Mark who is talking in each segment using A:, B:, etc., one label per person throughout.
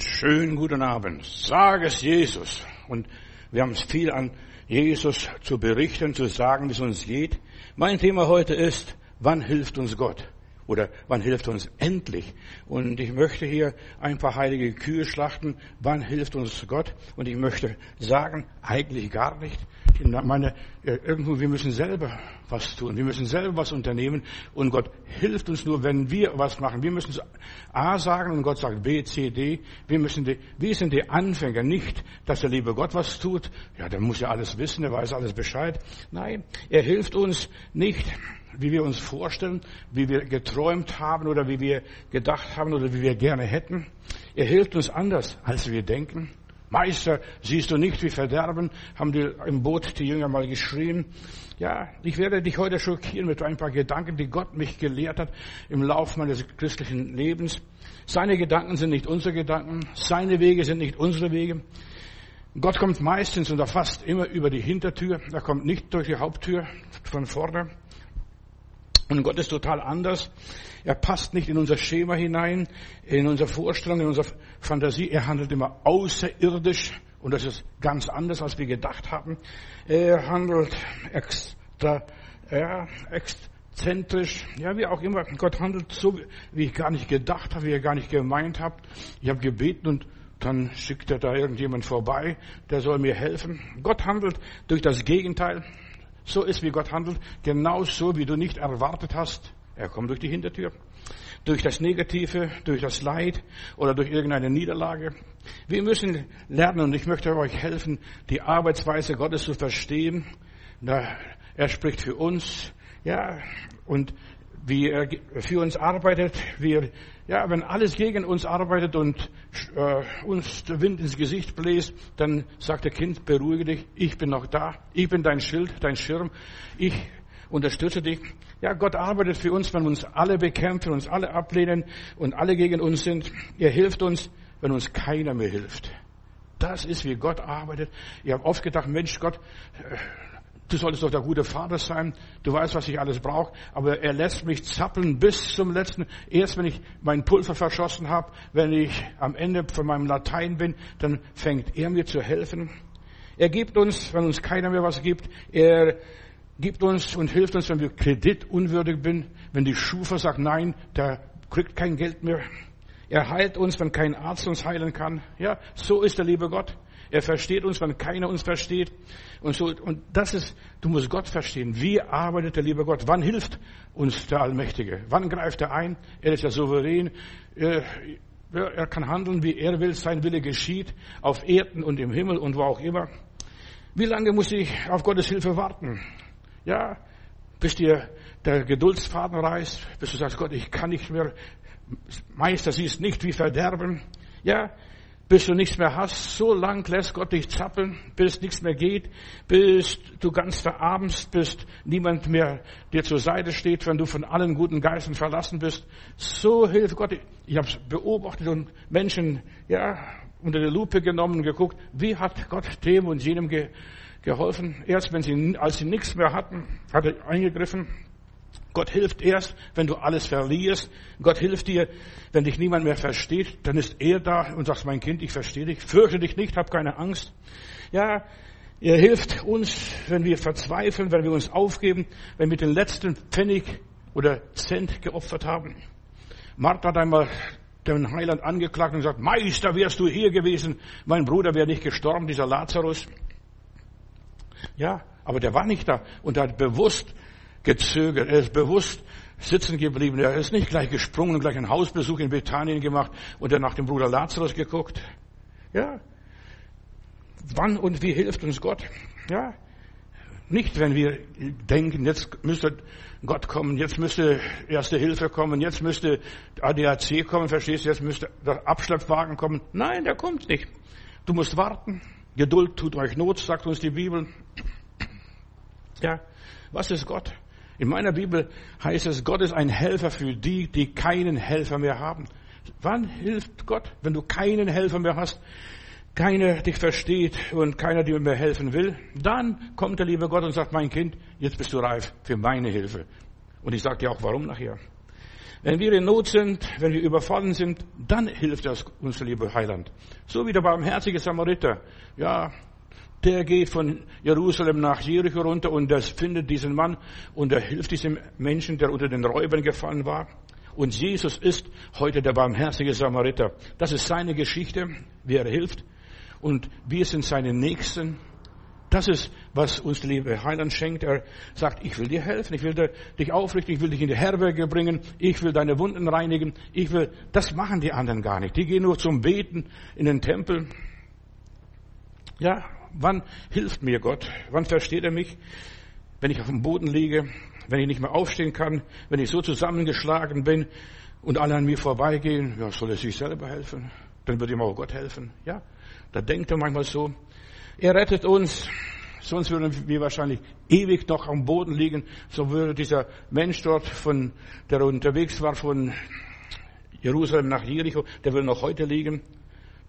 A: Schönen guten Abend. Sag es Jesus. Und wir haben es viel an Jesus zu berichten, zu sagen, wie es uns geht. Mein Thema heute ist, wann hilft uns Gott? Oder wann hilft uns endlich? Und ich möchte hier ein paar heilige Kühe schlachten. Wann hilft uns Gott? Und ich möchte sagen, eigentlich gar nicht. Ich meine, irgendwo, wir müssen selber was tun. Wir müssen selber was unternehmen. Und Gott hilft uns nur, wenn wir was machen. Wir müssen A sagen und Gott sagt B, C, D. Wir müssen die, wir sind die Anfänger. Nicht, dass der liebe Gott was tut. Ja, der muss ja alles wissen. Der weiß alles Bescheid. Nein, er hilft uns nicht wie wir uns vorstellen, wie wir geträumt haben oder wie wir gedacht haben oder wie wir gerne hätten. Er hilft uns anders, als wir denken. Meister, siehst du nicht, wie verderben, haben die im Boot die Jünger mal geschrien. Ja, ich werde dich heute schockieren mit ein paar Gedanken, die Gott mich gelehrt hat im Lauf meines christlichen Lebens. Seine Gedanken sind nicht unsere Gedanken, seine Wege sind nicht unsere Wege. Gott kommt meistens und fast immer über die Hintertür, er kommt nicht durch die Haupttür von vorne. Und Gott ist total anders. Er passt nicht in unser Schema hinein, in unsere Vorstellung, in unsere Fantasie. Er handelt immer außerirdisch und das ist ganz anders, als wir gedacht haben. Er handelt extra, ja, exzentrisch, ja, wie auch immer. Gott handelt so, wie ich gar nicht gedacht habe, wie er gar nicht gemeint habe. Ich habe gebeten und dann schickt er da irgendjemand vorbei, der soll mir helfen. Gott handelt durch das Gegenteil so ist, wie Gott handelt, genau so, wie du nicht erwartet hast. Er kommt durch die Hintertür. Durch das Negative, durch das Leid oder durch irgendeine Niederlage. Wir müssen lernen und ich möchte euch helfen, die Arbeitsweise Gottes zu verstehen. Er spricht für uns, ja, und wie er für uns arbeitet, wie er, ja, wenn alles gegen uns arbeitet und äh, uns der Wind ins Gesicht bläst, dann sagt der Kind, beruhige dich, ich bin noch da, ich bin dein Schild, dein Schirm, ich unterstütze dich. Ja, Gott arbeitet für uns, wenn uns alle bekämpfen, uns alle ablehnen und alle gegen uns sind. Er hilft uns, wenn uns keiner mehr hilft. Das ist, wie Gott arbeitet. Ich habe oft gedacht, Mensch, Gott, äh, Du solltest doch der gute Vater sein. Du weißt, was ich alles brauche. Aber er lässt mich zappeln bis zum letzten. Erst wenn ich mein Pulver verschossen habe, wenn ich am Ende von meinem Latein bin, dann fängt er mir zu helfen. Er gibt uns, wenn uns keiner mehr was gibt. Er gibt uns und hilft uns, wenn wir kreditunwürdig sind. Wenn die Schufa sagt, nein, der kriegt kein Geld mehr. Er heilt uns, wenn kein Arzt uns heilen kann. Ja, so ist der liebe Gott. Er versteht uns, wenn keiner uns versteht. Und so, und das ist, du musst Gott verstehen. Wie arbeitet der liebe Gott? Wann hilft uns der Allmächtige? Wann greift er ein? Er ist ja souverän. Er, er kann handeln, wie er will. Sein Wille geschieht. Auf Erden und im Himmel und wo auch immer. Wie lange muss ich auf Gottes Hilfe warten? Ja, bis dir der Geduldsfaden reißt, bis du sagst, Gott, ich kann nicht mehr. Meister, siehst nicht wie Verderben. Ja, bis du nichts mehr hast. So lang lässt Gott dich zappeln, bis nichts mehr geht, bis du ganz verabendst bist, niemand mehr dir zur Seite steht, wenn du von allen guten Geistern verlassen bist. So hilft Gott. Ich habe beobachtet und Menschen, ja, unter die Lupe genommen geguckt, wie hat Gott dem und jenem ge geholfen. Erst wenn sie, als sie nichts mehr hatten, hat er eingegriffen. Gott hilft erst, wenn du alles verlierst. Gott hilft dir, wenn dich niemand mehr versteht. Dann ist er da und sagt, mein Kind, ich verstehe dich. Fürchte dich nicht, hab keine Angst. Ja, er hilft uns, wenn wir verzweifeln, wenn wir uns aufgeben, wenn wir den letzten Pfennig oder Cent geopfert haben. Martha hat einmal den Heiland angeklagt und gesagt, Meister, wärst du hier gewesen, mein Bruder wäre nicht gestorben, dieser Lazarus. Ja, aber der war nicht da und er hat bewusst gezögert. Er ist bewusst sitzen geblieben. Er ist nicht gleich gesprungen und gleich einen Hausbesuch in Bethanien gemacht und dann nach dem Bruder Lazarus geguckt. Ja. Wann und wie hilft uns Gott? Ja. Nicht, wenn wir denken, jetzt müsste Gott kommen, jetzt müsste Erste Hilfe kommen, jetzt müsste ADAC kommen, verstehst du, jetzt müsste der Abschleppwagen kommen. Nein, der kommt nicht. Du musst warten. Geduld tut euch Not, sagt uns die Bibel. Ja, was ist Gott? In meiner Bibel heißt es, Gott ist ein Helfer für die, die keinen Helfer mehr haben. Wann hilft Gott, wenn du keinen Helfer mehr hast, keiner dich versteht und keiner dir mehr helfen will? Dann kommt der liebe Gott und sagt, mein Kind, jetzt bist du reif für meine Hilfe. Und ich sage dir auch, warum nachher. Wenn wir in Not sind, wenn wir überfallen sind, dann hilft uns unser lieber Heiland. So wie der barmherzige Samariter. Ja, der geht von Jerusalem nach Jericho runter und das findet diesen Mann und er hilft diesem Menschen, der unter den Räubern gefallen war. Und Jesus ist heute der barmherzige Samariter. Das ist seine Geschichte, wie er hilft. Und wir sind seine Nächsten. Das ist, was uns der liebe Heiland schenkt. Er sagt, ich will dir helfen, ich will dich aufrichten, ich will dich in die Herberge bringen, ich will deine Wunden reinigen, ich will, das machen die anderen gar nicht. Die gehen nur zum Beten in den Tempel. Ja, wann hilft mir Gott? Wann versteht er mich? Wenn ich auf dem Boden liege, wenn ich nicht mehr aufstehen kann, wenn ich so zusammengeschlagen bin und alle an mir vorbeigehen, ja, soll er sich selber helfen? Dann wird ihm auch Gott helfen. Ja, da denkt er manchmal so. Er rettet uns, sonst würden wir wahrscheinlich ewig noch am Boden liegen. So würde dieser Mensch dort, von, der unterwegs war von Jerusalem nach Jericho, der würde noch heute liegen.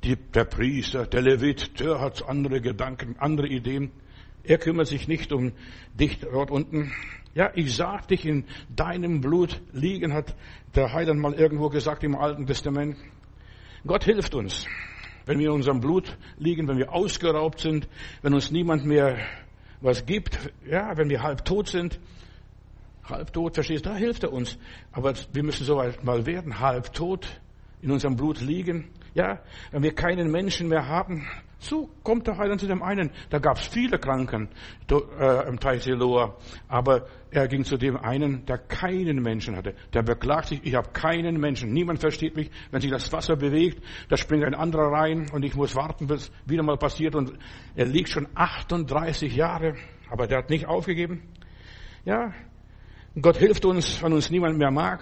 A: Die, der Priester, der Levit, der hat andere Gedanken, andere Ideen. Er kümmert sich nicht um dich dort unten. Ja, ich sah dich in deinem Blut liegen, hat der Heiland mal irgendwo gesagt im Alten Testament. Gott hilft uns, wenn wir in unserem Blut liegen, wenn wir ausgeraubt sind, wenn uns niemand mehr was gibt, ja, wenn wir halb tot sind, halb tot, verstehst du, da hilft er uns. Aber wir müssen so weit mal werden, halb tot, in unserem Blut liegen. Ja, wenn wir keinen Menschen mehr haben, so kommt der Heiland zu dem einen. Da gab es viele Kranken äh, im Teich Siloa, aber er ging zu dem einen, der keinen Menschen hatte. Der beklagt sich, ich habe keinen Menschen. Niemand versteht mich. Wenn sich das Wasser bewegt, da springt ein anderer rein und ich muss warten, bis wieder mal passiert. Und er liegt schon 38 Jahre, aber der hat nicht aufgegeben. Ja, Gott hilft uns, wenn uns niemand mehr mag.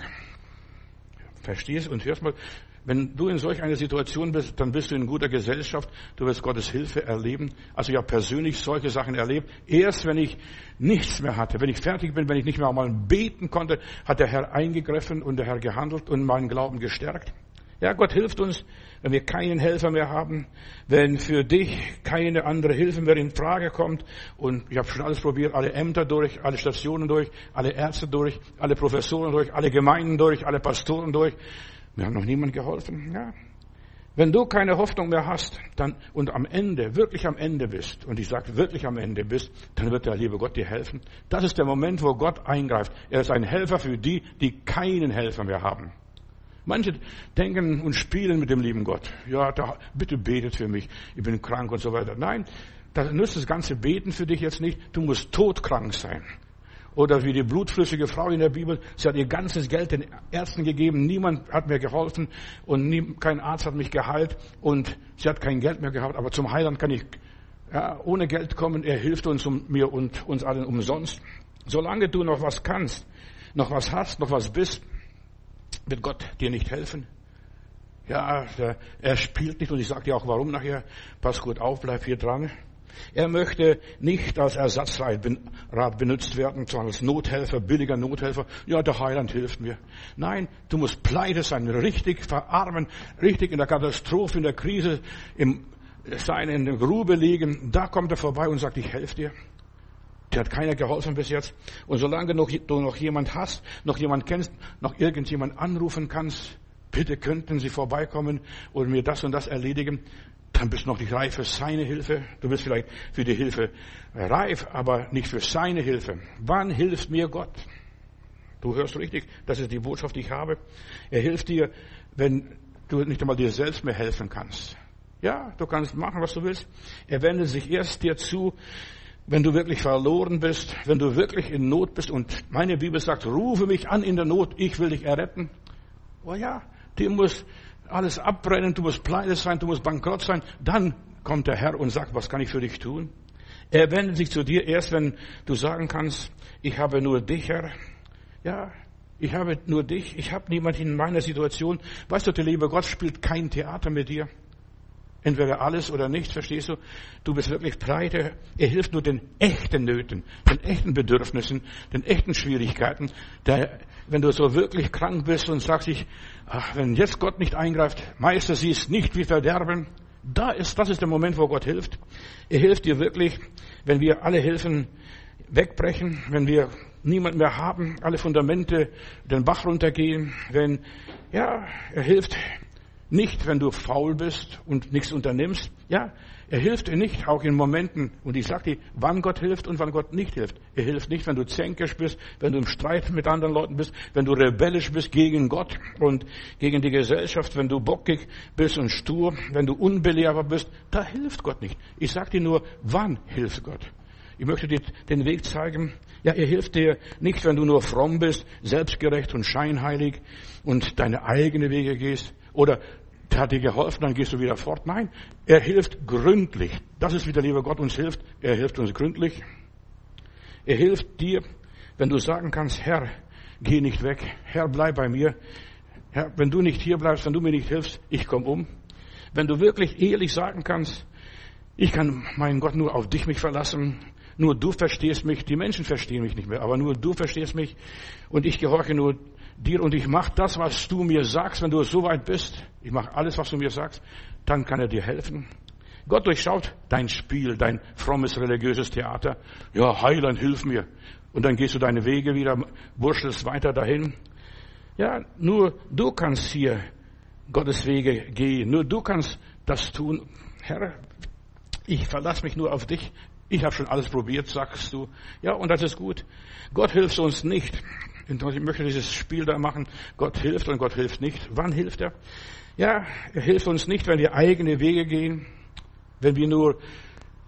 A: Verstehst und hörst mal, wenn du in solch einer Situation bist, dann bist du in guter Gesellschaft. Du wirst Gottes Hilfe erleben. Also ich habe persönlich solche Sachen erlebt. Erst wenn ich nichts mehr hatte, wenn ich fertig bin, wenn ich nicht mehr einmal beten konnte, hat der Herr eingegriffen und der Herr gehandelt und meinen Glauben gestärkt. Ja, Gott hilft uns, wenn wir keinen Helfer mehr haben, wenn für dich keine andere Hilfe mehr in Frage kommt. Und ich habe schon alles probiert, alle Ämter durch, alle Stationen durch, alle Ärzte durch, alle Professoren durch, alle Gemeinden durch, alle Pastoren durch. Mir hat noch niemand geholfen. Ja. Wenn du keine Hoffnung mehr hast dann, und am Ende, wirklich am Ende bist, und ich sage wirklich am Ende bist, dann wird der liebe Gott dir helfen. Das ist der Moment, wo Gott eingreift. Er ist ein Helfer für die, die keinen Helfer mehr haben. Manche denken und spielen mit dem lieben Gott. Ja, da, bitte betet für mich. Ich bin krank und so weiter. Nein, das nützt das ganze Beten für dich jetzt nicht. Du musst todkrank sein. Oder wie die blutflüssige Frau in der Bibel, sie hat ihr ganzes Geld den Ärzten gegeben, niemand hat mir geholfen und nie, kein Arzt hat mich geheilt und sie hat kein Geld mehr gehabt, aber zum Heiland kann ich ja, ohne Geld kommen, er hilft uns um, mir und uns allen umsonst. Solange du noch was kannst, noch was hast, noch was bist, wird Gott dir nicht helfen. Ja, er spielt nicht und ich sage dir auch warum nachher. Pass gut auf, bleib hier dran. Er möchte nicht als Ersatzrad benutzt werden, sondern als Nothelfer, billiger Nothelfer. Ja, der Heiland hilft mir. Nein, du musst pleite sein, richtig verarmen, richtig in der Katastrophe, in der Krise, im sein in der Grube liegen. Da kommt er vorbei und sagt, ich helfe dir. Der hat keiner geholfen bis jetzt. Und solange noch, du noch jemand hast, noch jemand kennst, noch irgendjemand anrufen kannst, bitte könnten Sie vorbeikommen und mir das und das erledigen, dann bist du noch nicht reif für seine Hilfe. Du bist vielleicht für die Hilfe reif, aber nicht für seine Hilfe. Wann hilft mir Gott? Du hörst richtig, das ist die Botschaft, die ich habe. Er hilft dir, wenn du nicht einmal dir selbst mehr helfen kannst. Ja, du kannst machen, was du willst. Er wendet sich erst dir zu, wenn du wirklich verloren bist, wenn du wirklich in Not bist. Und meine Bibel sagt, rufe mich an in der Not, ich will dich erretten. Oh ja, dir muss alles abbrennen, du musst pleite sein, du musst bankrott sein. Dann kommt der Herr und sagt, was kann ich für dich tun? Er wendet sich zu dir erst, wenn du sagen kannst, ich habe nur dich, Herr. Ja, ich habe nur dich. Ich habe niemanden in meiner Situation. Weißt du, der liebe Gott spielt kein Theater mit dir. Entweder alles oder nichts, verstehst du? Du bist wirklich pleite. Er hilft nur den echten Nöten, den echten Bedürfnissen, den echten Schwierigkeiten. Der, wenn du so wirklich krank bist und sagst ich, ach, wenn jetzt Gott nicht eingreift, Meister, sie ist nicht wie Verderben. Da ist, das ist der Moment, wo Gott hilft. Er hilft dir wirklich, wenn wir alle helfen, wegbrechen, wenn wir niemand mehr haben, alle Fundamente den Bach runtergehen, wenn, ja, er hilft nicht, wenn du faul bist und nichts unternimmst. Ja, er hilft dir nicht, auch in Momenten, und ich sage dir, wann Gott hilft und wann Gott nicht hilft. Er hilft nicht, wenn du zänkisch bist, wenn du im Streit mit anderen Leuten bist, wenn du rebellisch bist gegen Gott und gegen die Gesellschaft, wenn du bockig bist und stur, wenn du unbelehrbar bist. Da hilft Gott nicht. Ich sage dir nur, wann hilft Gott. Ich möchte dir den Weg zeigen. Ja, er hilft dir nicht, wenn du nur fromm bist, selbstgerecht und scheinheilig und deine eigene Wege gehst. Oder der hat dir geholfen, dann gehst du wieder fort. Nein, er hilft gründlich. Das ist, wie der liebe Gott uns hilft. Er hilft uns gründlich. Er hilft dir, wenn du sagen kannst, Herr, geh nicht weg. Herr, bleib bei mir. Herr, wenn du nicht hier bleibst, wenn du mir nicht hilfst, ich komme um. Wenn du wirklich ehrlich sagen kannst, ich kann, mein Gott, nur auf dich mich verlassen. Nur du verstehst mich. Die Menschen verstehen mich nicht mehr, aber nur du verstehst mich. Und ich gehorche nur dir und ich mache das, was du mir sagst, wenn du so weit bist. Ich mache alles, was du mir sagst. Dann kann er dir helfen. Gott durchschaut dein Spiel, dein frommes religiöses Theater. Ja, Heiland, hilf mir. Und dann gehst du deine Wege wieder, wurschtelst weiter dahin. Ja, nur du kannst hier Gottes Wege gehen. Nur du kannst das tun. Herr, ich verlasse mich nur auf dich. Ich habe schon alles probiert, sagst du. Ja, und das ist gut. Gott hilft uns nicht. Ich möchte dieses Spiel da machen. Gott hilft und Gott hilft nicht. Wann hilft er? Ja, er hilft uns nicht, wenn wir eigene Wege gehen, wenn wir nur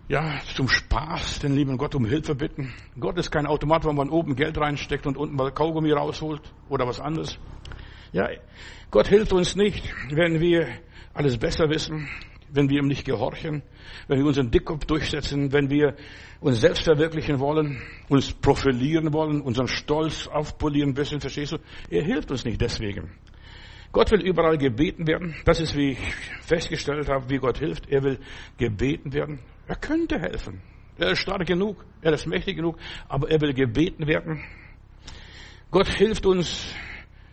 A: ja, zum Spaß den lieben Gott um Hilfe bitten. Gott ist kein Automat, wo man oben Geld reinsteckt und unten mal Kaugummi rausholt oder was anderes. Ja, Gott hilft uns nicht, wenn wir alles besser wissen, wenn wir ihm nicht gehorchen, wenn wir unseren Dickkopf durchsetzen, wenn wir uns selbst verwirklichen wollen, uns profilieren wollen, unseren Stolz aufpolieren bisschen, verstehst du? Er hilft uns nicht deswegen. Gott will überall gebeten werden. Das ist, wie ich festgestellt habe, wie Gott hilft. Er will gebeten werden. Er könnte helfen. Er ist stark genug. Er ist mächtig genug. Aber er will gebeten werden. Gott hilft uns,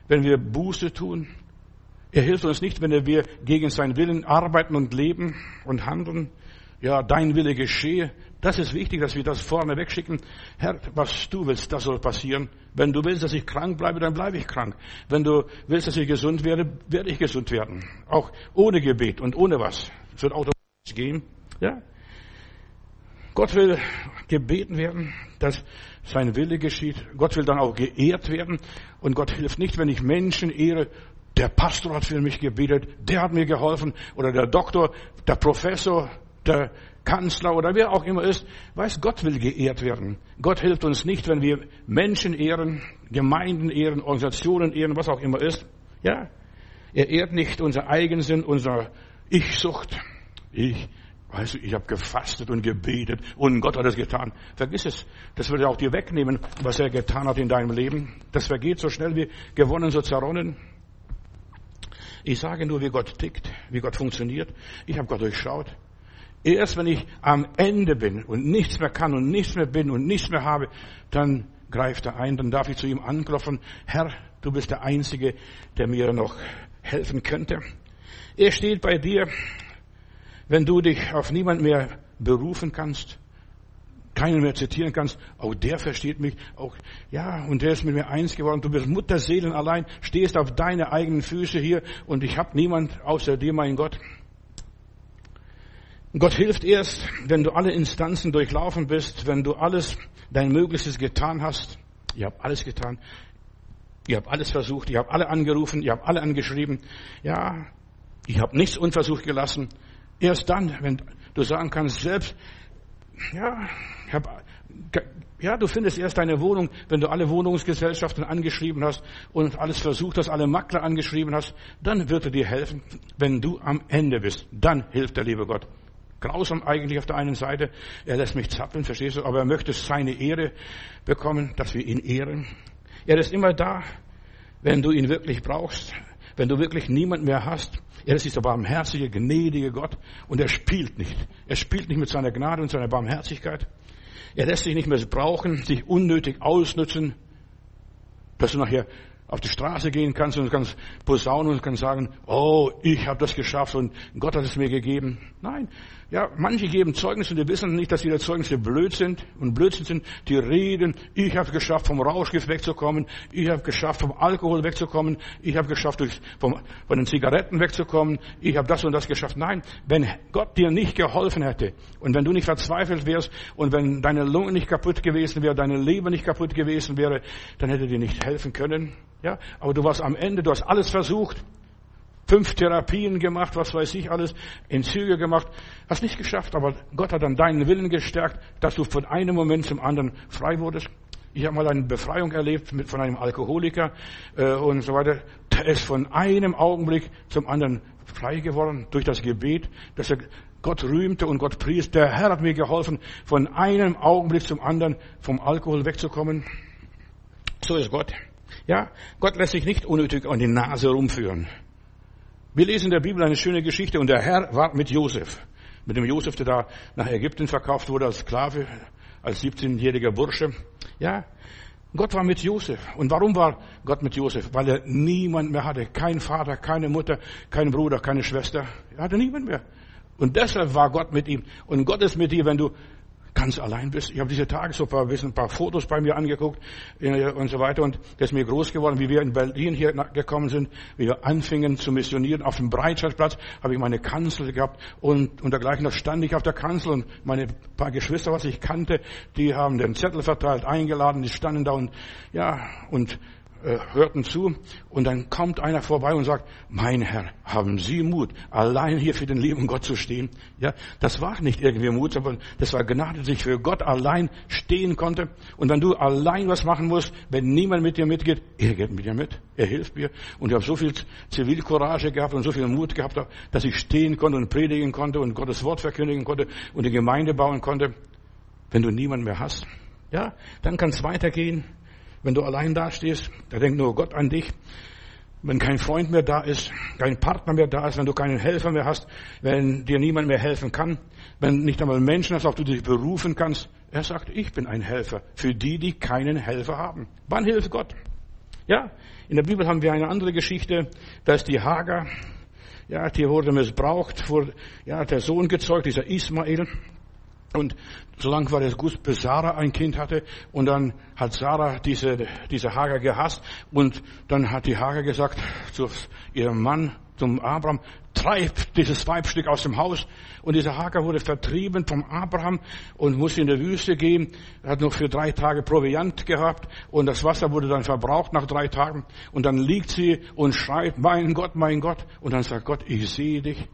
A: wenn wir Buße tun. Er hilft uns nicht, wenn wir gegen seinen Willen arbeiten und leben und handeln. Ja, dein Wille geschehe. Das ist wichtig, dass wir das vorne wegschicken. Herr, was du willst, das soll passieren. Wenn du willst, dass ich krank bleibe, dann bleibe ich krank. Wenn du willst, dass ich gesund werde, werde ich gesund werden. Auch ohne Gebet und ohne was. Es wird automatisch gehen. Ja? Gott will gebeten werden, dass sein Wille geschieht. Gott will dann auch geehrt werden. Und Gott hilft nicht, wenn ich Menschen ehre, der Pastor hat für mich gebetet, der hat mir geholfen, oder der Doktor, der Professor, der Kanzler oder wer auch immer ist, weiß, Gott will geehrt werden. Gott hilft uns nicht, wenn wir Menschen ehren, Gemeinden ehren, Organisationen ehren, was auch immer ist. Ja, er ehrt nicht unser Eigensinn, unsere Ich-Sucht. Ich, weißt du, ich habe gefastet und gebetet und Gott hat es getan. Vergiss es. Das wird er auch dir wegnehmen, was er getan hat in deinem Leben. Das vergeht so schnell wie gewonnen, so zerronnen. Ich sage nur, wie Gott tickt, wie Gott funktioniert. Ich habe Gott durchschaut. Erst wenn ich am Ende bin und nichts mehr kann und nichts mehr bin und nichts mehr habe, dann greift er ein, dann darf ich zu ihm anklopfen. Herr, du bist der Einzige, der mir noch helfen könnte. Er steht bei dir, wenn du dich auf niemand mehr berufen kannst, keinen mehr zitieren kannst, auch der versteht mich, auch, ja, und der ist mit mir eins geworden, du bist Mutterseelen allein, stehst auf deine eigenen Füße hier und ich habe niemand außer dir, mein Gott. Gott hilft erst, wenn du alle Instanzen durchlaufen bist, wenn du alles, dein Möglichstes getan hast. Ihr habt alles getan. Ihr habt alles versucht. Ihr habt alle angerufen. Ihr habt alle angeschrieben. Ja, ich habe nichts unversucht gelassen. Erst dann, wenn du sagen kannst, selbst, ja, ich ja, du findest erst deine Wohnung, wenn du alle Wohnungsgesellschaften angeschrieben hast und alles versucht hast, alle Makler angeschrieben hast, dann wird er dir helfen, wenn du am Ende bist. Dann hilft der liebe Gott. Grausam eigentlich auf der einen Seite. Er lässt mich zappeln, verstehst du? Aber er möchte seine Ehre bekommen, dass wir ihn ehren. Er ist immer da, wenn du ihn wirklich brauchst, wenn du wirklich niemand mehr hast. Er ist dieser barmherzige, gnädige Gott und er spielt nicht. Er spielt nicht mit seiner Gnade und seiner Barmherzigkeit. Er lässt sich nicht mehr brauchen, sich unnötig ausnutzen, dass du nachher auf die Straße gehen kannst und kannst posaunen und kannst sagen, oh, ich habe das geschafft und Gott hat es mir gegeben. Nein, Ja, manche geben Zeugnis und die wissen nicht, dass ihre Zeugnisse blöd sind und Blödsinn sind. Die reden, ich habe geschafft, vom Rauschgift wegzukommen, ich habe geschafft, vom Alkohol wegzukommen, ich habe geschafft, vom, von den Zigaretten wegzukommen, ich habe das und das geschafft. Nein, wenn Gott dir nicht geholfen hätte und wenn du nicht verzweifelt wärst und wenn deine Lunge nicht kaputt gewesen wäre, deine Leber nicht kaputt gewesen wäre, dann hätte dir nicht helfen können. Ja, aber du warst am Ende, du hast alles versucht fünf Therapien gemacht, was weiß ich alles, Entzüge gemacht, hast nicht geschafft, aber Gott hat dann deinen Willen gestärkt, dass du von einem Moment zum anderen frei wurdest. Ich habe mal eine Befreiung erlebt mit, von einem Alkoholiker äh, und so weiter. Der ist von einem Augenblick zum anderen frei geworden durch das Gebet, dass er Gott rühmte und Gott pries. Der Herr hat mir geholfen, von einem Augenblick zum anderen vom Alkohol wegzukommen. So ist Gott. Ja, Gott lässt sich nicht unnötig an die Nase rumführen. Wir lesen in der Bibel eine schöne Geschichte und der Herr war mit Josef. Mit dem Josef, der da nach Ägypten verkauft wurde als Sklave, als 17-jähriger Bursche. Ja, Gott war mit Josef. Und warum war Gott mit Josef? Weil er niemand mehr hatte. Kein Vater, keine Mutter, kein Bruder, keine Schwester. Er hatte niemand mehr. Und deshalb war Gott mit ihm. Und Gott ist mit dir, wenn du ganz allein bist. Ich habe diese Tage so ein paar, ein paar Fotos bei mir angeguckt und so weiter und das ist mir groß geworden, wie wir in Berlin hier gekommen sind, wie wir anfingen zu missionieren. Auf dem Breitscheidplatz habe ich meine Kanzel gehabt und, und dergleichen. Da stand ich auf der Kanzel und meine paar Geschwister, was ich kannte, die haben den Zettel verteilt, eingeladen, die standen da und ja und äh, hörten zu und dann kommt einer vorbei und sagt, mein Herr, haben Sie Mut, allein hier für den lieben Gott zu stehen? Ja, das war nicht irgendwie Mut, sondern das war Gnade, dass ich für Gott allein stehen konnte. Und wenn du allein was machen musst, wenn niemand mit dir mitgeht, er geht mit dir mit, er hilft mir. Und ich habe so viel Zivilcourage gehabt und so viel Mut gehabt, dass ich stehen konnte und predigen konnte und Gottes Wort verkündigen konnte und die Gemeinde bauen konnte. Wenn du niemand mehr hast, ja, dann kann es weitergehen. Wenn du allein dastehst, da denkt nur Gott an dich. Wenn kein Freund mehr da ist, kein Partner mehr da ist, wenn du keinen Helfer mehr hast, wenn dir niemand mehr helfen kann, wenn nicht einmal Menschen hast, auf die du dich berufen kannst. Er sagt, ich bin ein Helfer für die, die keinen Helfer haben. Wann hilft Gott? Ja, in der Bibel haben wir eine andere Geschichte. Da ist die Hager. Ja, die wurde missbraucht, wurde, ja, der Sohn gezeugt, dieser Ismael. Und so lange war es gut, bis Sarah ein Kind hatte. Und dann hat Sarah diese, diese Hager gehasst. Und dann hat die Hager gesagt zu ihrem Mann, zum Abraham, treib dieses Weibstück aus dem Haus. Und dieser Hager wurde vertrieben vom Abraham und musste in der Wüste gehen. Er hat noch für drei Tage Proviant gehabt und das Wasser wurde dann verbraucht nach drei Tagen. Und dann liegt sie und schreit, mein Gott, mein Gott. Und dann sagt Gott, ich sehe dich.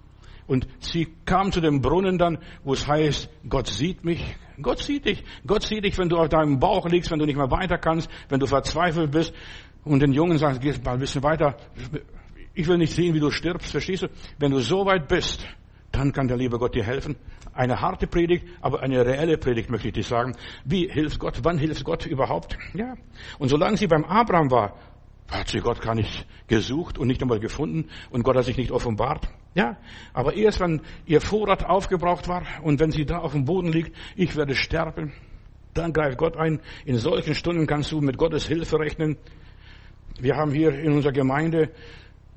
A: Und sie kam zu dem Brunnen dann, wo es heißt, Gott sieht mich. Gott sieht dich. Gott sieht dich, wenn du auf deinem Bauch liegst, wenn du nicht mehr weiter kannst, wenn du verzweifelt bist. Und den Jungen sagst, geh mal ein bisschen weiter. Ich will nicht sehen, wie du stirbst, verstehst du? Wenn du so weit bist, dann kann der liebe Gott dir helfen. Eine harte Predigt, aber eine reelle Predigt möchte ich dir sagen. Wie hilft Gott? Wann hilft Gott überhaupt? Ja. Und solange sie beim Abraham war, hat sie Gott gar nicht gesucht und nicht einmal gefunden und Gott hat sich nicht offenbart. Ja, aber erst wenn ihr Vorrat aufgebraucht war und wenn sie da auf dem Boden liegt, ich werde sterben, dann greift Gott ein. In solchen Stunden kannst du mit Gottes Hilfe rechnen. Wir haben hier in unserer Gemeinde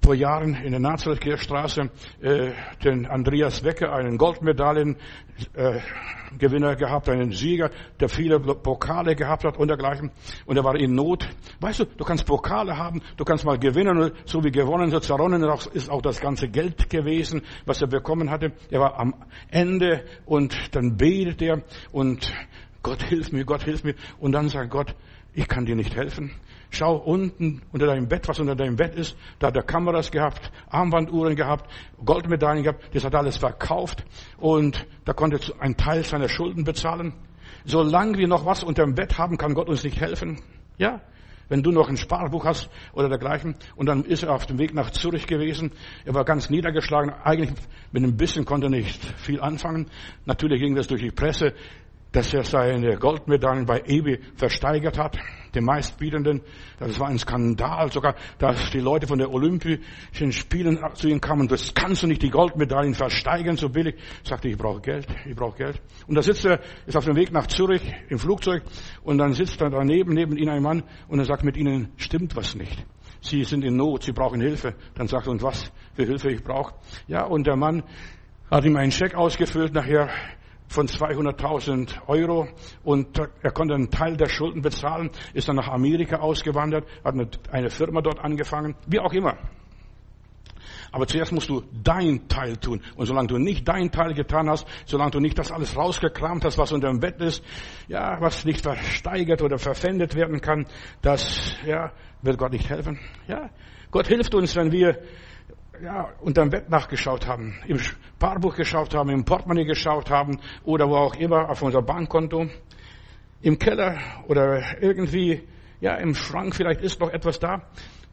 A: vor Jahren in der Nazareth-Kirchstraße äh, den Andreas Wecker, einen Goldmedaillengewinner äh, gehabt, einen Sieger, der viele Pokale gehabt hat und dergleichen. Und er war in Not. Weißt du, du kannst Pokale haben, du kannst mal gewinnen, so wie gewonnen, so zerronnen ist auch das ganze Geld gewesen, was er bekommen hatte. Er war am Ende und dann betet er und Gott hilf mir, Gott hilf mir. Und dann sagt Gott, ich kann dir nicht helfen. Schau unten unter deinem Bett, was unter deinem Bett ist. Da hat er Kameras gehabt, Armbanduhren gehabt, Goldmedaillen gehabt. Das hat alles verkauft und da konnte er einen Teil seiner Schulden bezahlen. Solange wir noch was unter dem Bett haben, kann Gott uns nicht helfen. Ja? Wenn du noch ein Sparbuch hast oder dergleichen. Und dann ist er auf dem Weg nach Zürich gewesen. Er war ganz niedergeschlagen. Eigentlich mit einem bisschen konnte er nicht viel anfangen. Natürlich ging das durch die Presse dass er seine Goldmedaillen bei eBay versteigert hat, dem meistbietenden. Das war ein Skandal sogar, dass die Leute von der Olympischen Spielen zu ihm kamen, das kannst du nicht die Goldmedaillen versteigern so billig. Sagte, ich brauche Geld, ich brauche Geld. Und da sitzt er, ist auf dem Weg nach Zürich im Flugzeug und dann sitzt er daneben, neben ihm ein Mann und er sagt, mit ihnen stimmt was nicht. Sie sind in Not, sie brauchen Hilfe. Dann sagt er, und was für Hilfe ich brauche. Ja, und der Mann Hat ihm einen Scheck ausgefüllt nachher von 200.000 Euro und er konnte einen Teil der Schulden bezahlen, ist dann nach Amerika ausgewandert, hat eine Firma dort angefangen, wie auch immer. Aber zuerst musst du dein Teil tun. Und solange du nicht dein Teil getan hast, solange du nicht das alles rausgekramt hast, was unter dem Bett ist, ja, was nicht versteigert oder verpfändet werden kann, das, ja, wird Gott nicht helfen. Ja, Gott hilft uns, wenn wir ja, unter dem Bett nachgeschaut haben, im Sparbuch geschaut haben, im Portemonnaie geschaut haben oder wo auch immer auf unser Bankkonto, im Keller oder irgendwie, ja, im Schrank vielleicht ist noch etwas da.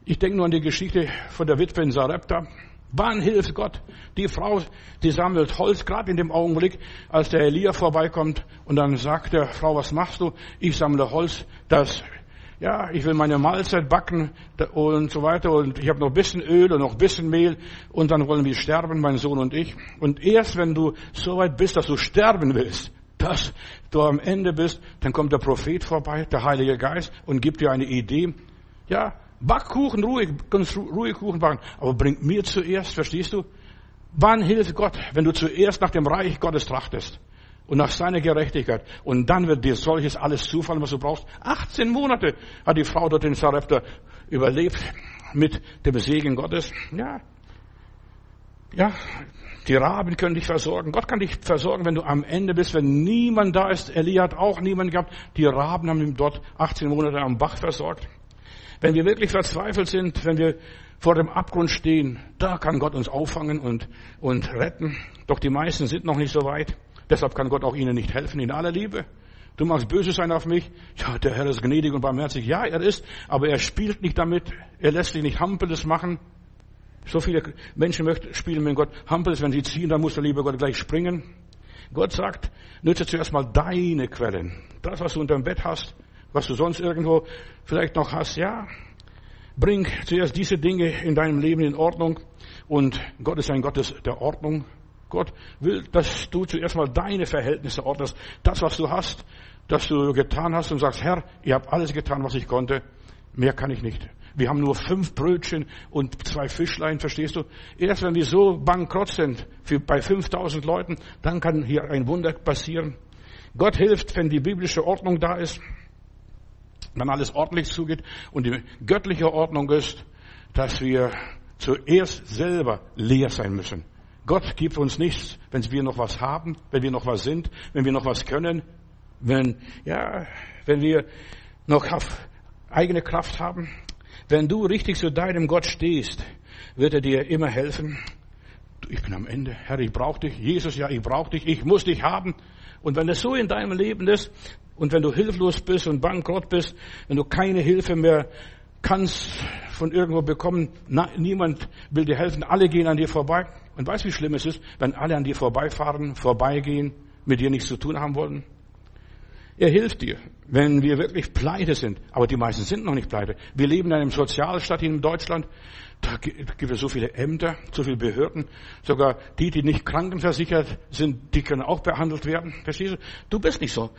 A: Ich denke nur an die Geschichte von der Witwe in Sarepta. Wann hilft Gott? Die Frau, die sammelt Holz, gerade in dem Augenblick, als der Elia vorbeikommt und dann sagt der Frau, was machst du? Ich sammle Holz, das, ja, ich will meine Mahlzeit backen und so weiter und ich habe noch ein bisschen Öl und noch ein bisschen Mehl und dann wollen wir sterben, mein Sohn und ich. Und erst wenn du so weit bist, dass du sterben willst, dass du am Ende bist, dann kommt der Prophet vorbei, der Heilige Geist und gibt dir eine Idee. Ja, Back Kuchen, ruhig, ganz ruhig Kuchen backen. Aber bring mir zuerst, verstehst du? Wann hilft Gott, wenn du zuerst nach dem Reich Gottes trachtest und nach seiner Gerechtigkeit und dann wird dir solches alles zufallen, was du brauchst. 18 Monate hat die Frau dort in Sarepta überlebt mit dem Segen Gottes. Ja, ja, die Raben können dich versorgen. Gott kann dich versorgen, wenn du am Ende bist, wenn niemand da ist. Elia hat auch niemand gehabt. Die Raben haben ihn dort 18 Monate am Bach versorgt. Wenn wir wirklich verzweifelt sind, wenn wir vor dem Abgrund stehen, da kann Gott uns auffangen und, und retten. Doch die meisten sind noch nicht so weit. Deshalb kann Gott auch ihnen nicht helfen in aller Liebe. Du magst böse sein auf mich. Ja, der Herr ist gnädig und barmherzig. Ja, er ist, aber er spielt nicht damit. Er lässt sich nicht Hampeles machen. So viele Menschen möchten spielen mit Gott Hampeles. Wenn sie ziehen, dann muss der liebe Gott gleich springen. Gott sagt, nütze zuerst mal deine Quellen. Das, was du unter dem Bett hast, was du sonst irgendwo vielleicht noch hast, ja. Bring zuerst diese Dinge in deinem Leben in Ordnung. Und Gott ist ein Gott der Ordnung. Gott will, dass du zuerst mal deine Verhältnisse ordnest. Das, was du hast, dass du getan hast und sagst, Herr, ihr habt alles getan, was ich konnte. Mehr kann ich nicht. Wir haben nur fünf Brötchen und zwei Fischlein, verstehst du? Erst wenn wir so bankrott sind, für, bei 5000 Leuten, dann kann hier ein Wunder passieren. Gott hilft, wenn die biblische Ordnung da ist wenn alles ordentlich zugeht und die göttliche Ordnung ist, dass wir zuerst selber leer sein müssen. Gott gibt uns nichts, wenn wir noch was haben, wenn wir noch was sind, wenn wir noch was können, wenn, ja, wenn wir noch eigene Kraft haben. Wenn du richtig zu deinem Gott stehst, wird er dir immer helfen. Ich bin am Ende. Herr, ich brauche dich. Jesus, ja, ich brauche dich. Ich muss dich haben. Und wenn es so in deinem Leben ist, und wenn du hilflos bist und bankrott bist, wenn du keine Hilfe mehr kannst von irgendwo bekommen, na, niemand will dir helfen, alle gehen an dir vorbei. Und weißt wie schlimm es ist, wenn alle an dir vorbeifahren, vorbeigehen, mit dir nichts zu tun haben wollen? Er hilft dir, wenn wir wirklich pleite sind. Aber die meisten sind noch nicht pleite. Wir leben in einem Sozialstaat in Deutschland. Da gibt es so viele Ämter, so viele Behörden. Sogar die, die nicht krankenversichert sind, die können auch behandelt werden. Verstehst du? Du bist nicht so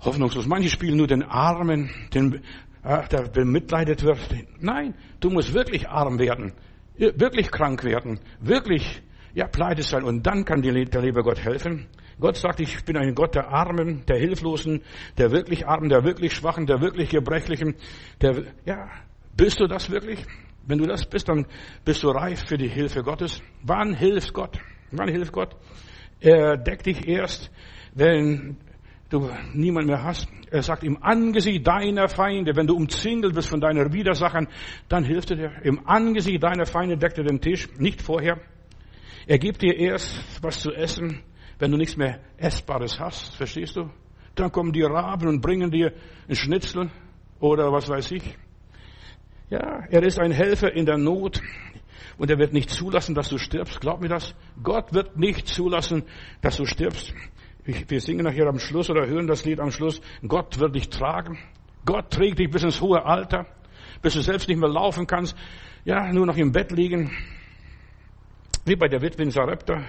A: hoffnungslos. Manche spielen nur den Armen, den, äh, der bemitleidet wird. Nein, du musst wirklich arm werden, wirklich krank werden, wirklich ja, pleite sein. Und dann kann dir der liebe Gott helfen. Gott sagt, ich bin ein Gott der Armen, der Hilflosen, der wirklich Armen, der wirklich Schwachen, der wirklich Gebrechlichen. Der, ja, bist du das wirklich? Wenn du das bist, dann bist du reif für die Hilfe Gottes. Wann hilft Gott? Wann hilft Gott? Er deckt dich erst, wenn du niemand mehr hast. Er sagt, im Angesicht deiner Feinde, wenn du umzingelt bist von deinen Widersachern, dann hilft er dir. Im Angesicht deiner Feinde deckt er den Tisch, nicht vorher. Er gibt dir erst was zu essen, wenn du nichts mehr Essbares hast, verstehst du? Dann kommen die Raben und bringen dir ein Schnitzel oder was weiß ich. Ja, er ist ein Helfer in der Not und er wird nicht zulassen, dass du stirbst. Glaub mir das. Gott wird nicht zulassen, dass du stirbst. Wir singen nachher am Schluss oder hören das Lied am Schluss. Gott wird dich tragen. Gott trägt dich bis ins hohe Alter, bis du selbst nicht mehr laufen kannst. Ja, nur noch im Bett liegen. Wie bei der Witwe in Sarepta.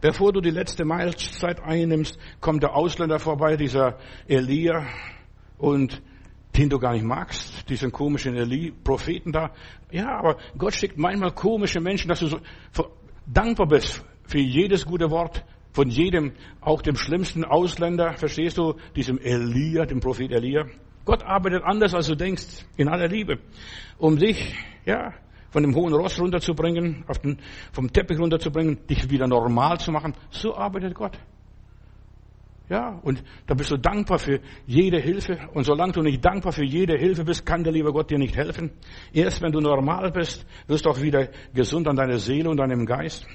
A: Bevor du die letzte Mahlzeit einnimmst, kommt der Ausländer vorbei, dieser Elia, und den du gar nicht magst, diesen komischen Eli, Propheten da. Ja, aber Gott schickt manchmal komische Menschen, dass du so dankbar bist für jedes gute Wort von jedem, auch dem schlimmsten Ausländer, verstehst du, diesem Elia, dem Prophet Elia. Gott arbeitet anders, als du denkst, in aller Liebe, um dich, ja, von dem hohen Ross runterzubringen, den, vom Teppich runterzubringen, dich wieder normal zu machen. So arbeitet Gott. Ja, und da bist du dankbar für jede Hilfe. Und solange du nicht dankbar für jede Hilfe bist, kann der liebe Gott dir nicht helfen. Erst wenn du normal bist, wirst du auch wieder gesund an deiner Seele und deinem Geist.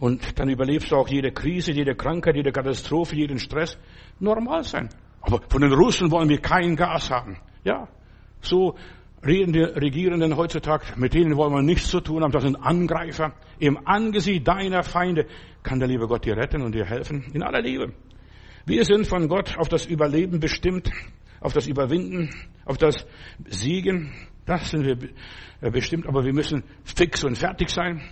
A: Und dann überlebst du auch jede Krise, jede Krankheit, jede Katastrophe, jeden Stress. Normal sein. Aber von den Russen wollen wir kein Gas haben. Ja, so reden die Regierenden heutzutage, mit denen wollen wir nichts zu tun haben. Das sind Angreifer. Im Angesicht deiner Feinde kann der liebe Gott dir retten und dir helfen. In aller Liebe. Wir sind von Gott auf das Überleben bestimmt, auf das Überwinden, auf das Siegen. Das sind wir äh, bestimmt, aber wir müssen fix und fertig sein.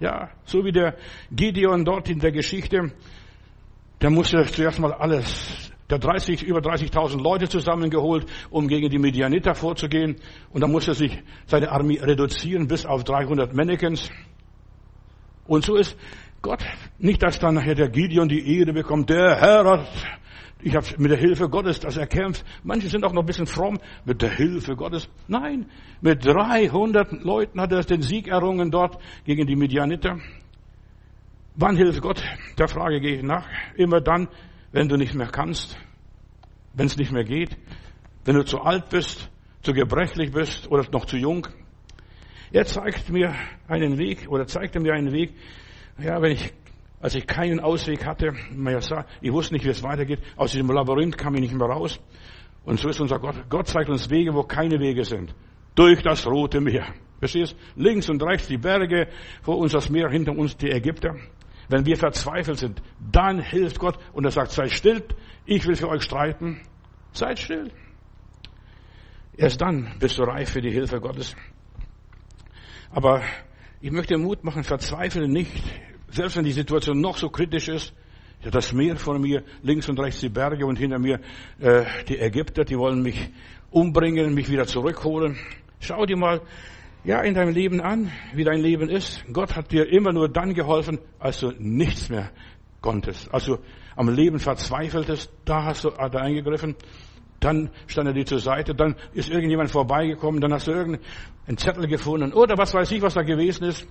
A: Ja, so wie der Gideon dort in der Geschichte, der musste zuerst mal alles, der 30, über 30.000 Leute zusammengeholt, um gegen die Medianiter vorzugehen. Und dann musste er sich seine Armee reduzieren bis auf 300 Mannequins. Und so ist Gott, nicht, dass dann nachher der Gideon die Ehre bekommt, der Herr hat, ich habe mit der Hilfe Gottes das erkämpft. Manche sind auch noch ein bisschen fromm, mit der Hilfe Gottes. Nein, mit 300 Leuten hat er den Sieg errungen dort gegen die Medianiter. Wann hilft Gott? Der Frage gehe ich nach. Immer dann, wenn du nicht mehr kannst, wenn es nicht mehr geht, wenn du zu alt bist, zu gebrechlich bist oder noch zu jung. Er zeigt mir einen Weg oder zeigte mir einen Weg, ja, wenn ich, als ich keinen Ausweg hatte, ich wusste nicht, wie es weitergeht, aus diesem Labyrinth kam ich nicht mehr raus. Und so ist unser Gott. Gott zeigt uns Wege, wo keine Wege sind. Durch das Rote Meer. Verstehst? Links und rechts die Berge, vor uns das Meer, hinter uns die Ägypter. Wenn wir verzweifelt sind, dann hilft Gott und er sagt, seid still, ich will für euch streiten. Seid still. Erst dann bist du reif für die Hilfe Gottes. Aber ich möchte Mut machen, verzweifle nicht. Selbst wenn die Situation noch so kritisch ist, ja, das Meer vor mir, links und rechts die Berge und hinter mir äh, die Ägypter, die wollen mich umbringen, mich wieder zurückholen. Schau dir mal ja in deinem Leben an, wie dein Leben ist. Gott hat dir immer nur dann geholfen, als du nichts mehr konntest. Als du am Leben verzweifeltest, da hast du hat er eingegriffen. Dann stand er dir zur Seite, dann ist irgendjemand vorbeigekommen, dann hast du irgendeinen Zettel gefunden oder was weiß ich, was da gewesen ist.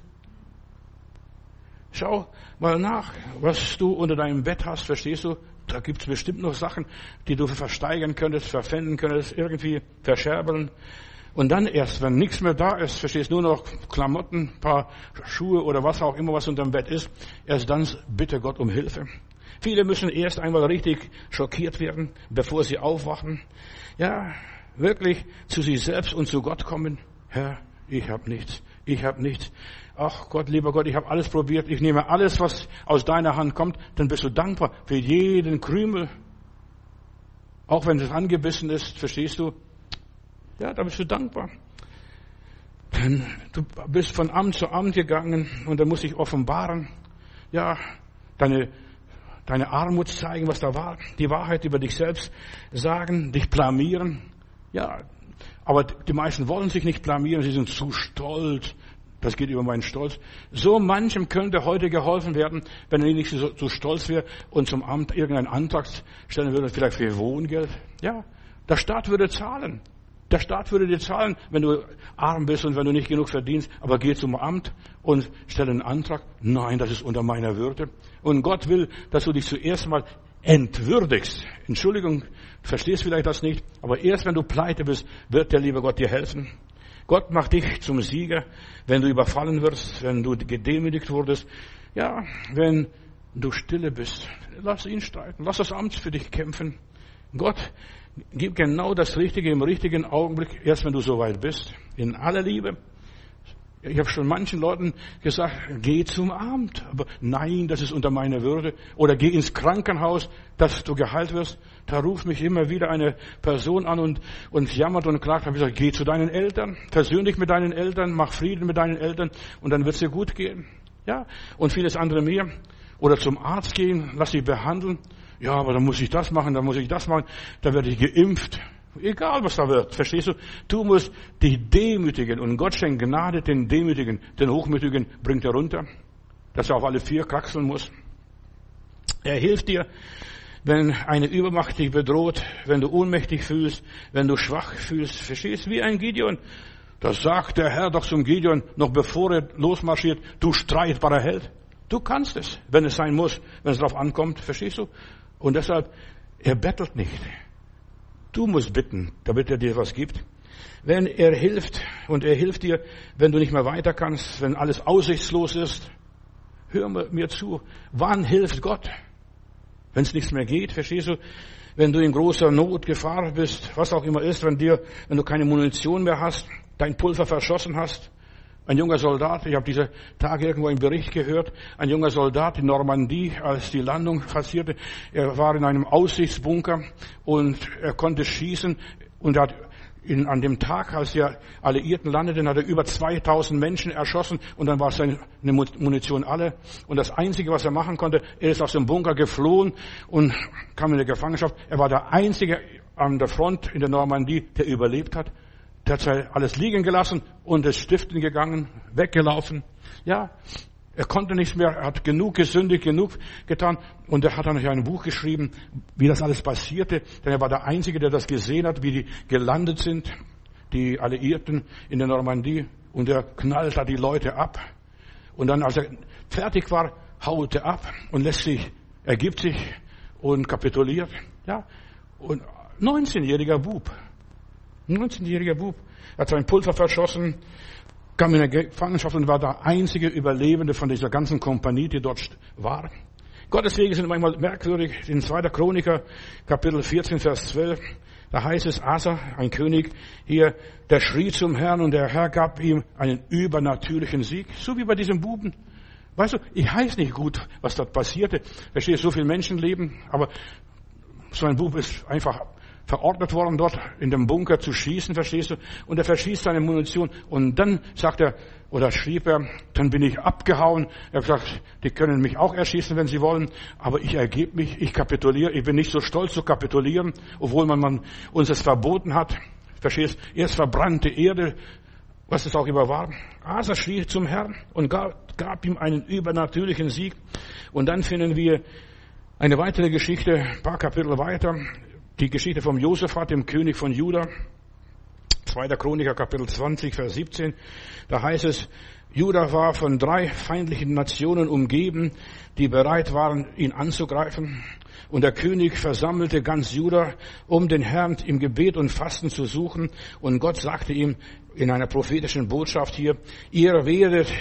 A: Schau mal nach, was du unter deinem Bett hast, verstehst du? Da gibt's bestimmt noch Sachen, die du versteigern könntest, verpfänden könntest, irgendwie verscherbeln. Und dann erst, wenn nichts mehr da ist, verstehst du, nur noch Klamotten, paar Schuhe oder was auch immer, was unter dem Bett ist, erst dann bitte Gott um Hilfe. Viele müssen erst einmal richtig schockiert werden, bevor sie aufwachen. Ja, wirklich zu sich selbst und zu Gott kommen. Herr, ich habe nichts. Ich habe nichts. Ach Gott, lieber Gott, ich habe alles probiert. Ich nehme alles, was aus deiner Hand kommt. Dann bist du dankbar für jeden Krümel. Auch wenn es angebissen ist, verstehst du? Ja, da bist du dankbar. Denn du bist von Amt zu Amt gegangen und da muss ich offenbaren. Ja, deine deine Armut zeigen, was da war, die Wahrheit über dich selbst sagen, dich blamieren. Ja, aber die meisten wollen sich nicht blamieren, sie sind zu stolz. Das geht über meinen Stolz. So manchem könnte heute geholfen werden, wenn er nicht so, so stolz wäre und zum Amt irgendeinen Antrag stellen würde, vielleicht für Wohngeld. Ja, der Staat würde zahlen. Der Staat würde dir zahlen, wenn du arm bist und wenn du nicht genug verdienst, aber geh zum Amt und stelle einen Antrag. Nein, das ist unter meiner Würde. Und Gott will, dass du dich zuerst mal entwürdigst. Entschuldigung, verstehst vielleicht das nicht, aber erst wenn du pleite bist, wird der liebe Gott dir helfen. Gott macht dich zum Sieger, wenn du überfallen wirst, wenn du gedemütigt wurdest. Ja, wenn du stille bist, lass ihn streiten, lass das Amt für dich kämpfen. Gott Gib genau das Richtige im richtigen Augenblick, erst wenn du soweit bist. In aller Liebe. Ich habe schon manchen Leuten gesagt, geh zum Amt. Aber nein, das ist unter meiner Würde. Oder geh ins Krankenhaus, dass du geheilt wirst. Da ruft mich immer wieder eine Person an und, und jammert und klagt. Da habe ich gesagt, geh zu deinen Eltern, persönlich mit deinen Eltern, mach Frieden mit deinen Eltern und dann wird es dir gut gehen. Ja, und vieles andere mehr. Oder zum Arzt gehen, lass dich behandeln. Ja, aber dann muss ich das machen, dann muss ich das machen, dann werde ich geimpft. Egal, was da wird. Verstehst du? Du musst dich demütigen und Gott schenkt Gnade den Demütigen. Den Hochmütigen bringt er runter. dass er auf alle vier kraxeln muss. Er hilft dir, wenn eine Übermacht dich bedroht, wenn du ohnmächtig fühlst, wenn du schwach fühlst, verstehst, wie ein Gideon. Das sagt der Herr doch zum Gideon, noch bevor er losmarschiert, du streitbarer Held. Du kannst es, wenn es sein muss, wenn es darauf ankommt, verstehst du? Und deshalb, er bettelt nicht. Du musst bitten, damit er dir was gibt. Wenn er hilft und er hilft dir, wenn du nicht mehr weiter kannst, wenn alles aussichtslos ist, hör mir zu. Wann hilft Gott? Wenn es nichts mehr geht, verstehst du? Wenn du in großer Not, Gefahr bist, was auch immer ist, wenn dir, wenn du keine Munition mehr hast, dein Pulver verschossen hast. Ein junger Soldat, ich habe diese Tage irgendwo einen Bericht gehört, ein junger Soldat in Normandie, als die Landung passierte, er war in einem Aussichtsbunker und er konnte schießen und hat in, an dem Tag, als die Alliierten landeten, hat er über 2000 Menschen erschossen und dann war seine Munition alle. Und das Einzige, was er machen konnte, er ist aus dem Bunker geflohen und kam in die Gefangenschaft. Er war der Einzige an der Front in der Normandie, der überlebt hat. Der hat alles liegen gelassen und ist stiften gegangen, weggelaufen. Ja, er konnte nichts mehr, er hat genug gesündigt, genug getan. Und er hat dann ein Buch geschrieben, wie das alles passierte. Denn er war der Einzige, der das gesehen hat, wie die gelandet sind, die Alliierten in der Normandie. Und er knallt da die Leute ab. Und dann, als er fertig war, haut er ab und lässt sich, ergibt sich und kapituliert. Ja. Und 19-jähriger Bub. 19-jähriger Bub. Er hat sein Pulver verschossen, kam in der Gefangenschaft und war der einzige Überlebende von dieser ganzen Kompanie, die dort war. Gottes Wege sind manchmal merkwürdig. In 2. Chroniker, Kapitel 14, Vers 12, da heißt es, Asa, ein König hier, der schrie zum Herrn und der Herr gab ihm einen übernatürlichen Sieg. So wie bei diesem Buben. Weißt du, ich weiß nicht gut, was dort passierte. Da steht so viel Menschenleben, aber so ein Bub ist einfach verordnet worden, dort in dem Bunker zu schießen, verstehst du? Und er verschießt seine Munition. Und dann sagt er, oder schrieb er, dann bin ich abgehauen. Er hat gesagt, die können mich auch erschießen, wenn sie wollen, aber ich ergebe mich, ich kapituliere. Ich bin nicht so stolz zu kapitulieren, obwohl man, man uns es verboten hat. Verstehst? Erst verbrannte Erde, was es auch immer war. Asa schrie zum Herrn und gab, gab ihm einen übernatürlichen Sieg. Und dann finden wir eine weitere Geschichte, ein paar Kapitel weiter, die Geschichte vom Josaphat, dem König von Juda. 2. Chroniker Kapitel 20, Vers 17. Da heißt es, Juda war von drei feindlichen Nationen umgeben, die bereit waren, ihn anzugreifen. Und der König versammelte ganz Juda, um den Herrn im Gebet und Fasten zu suchen. Und Gott sagte ihm in einer prophetischen Botschaft hier, ihr werdet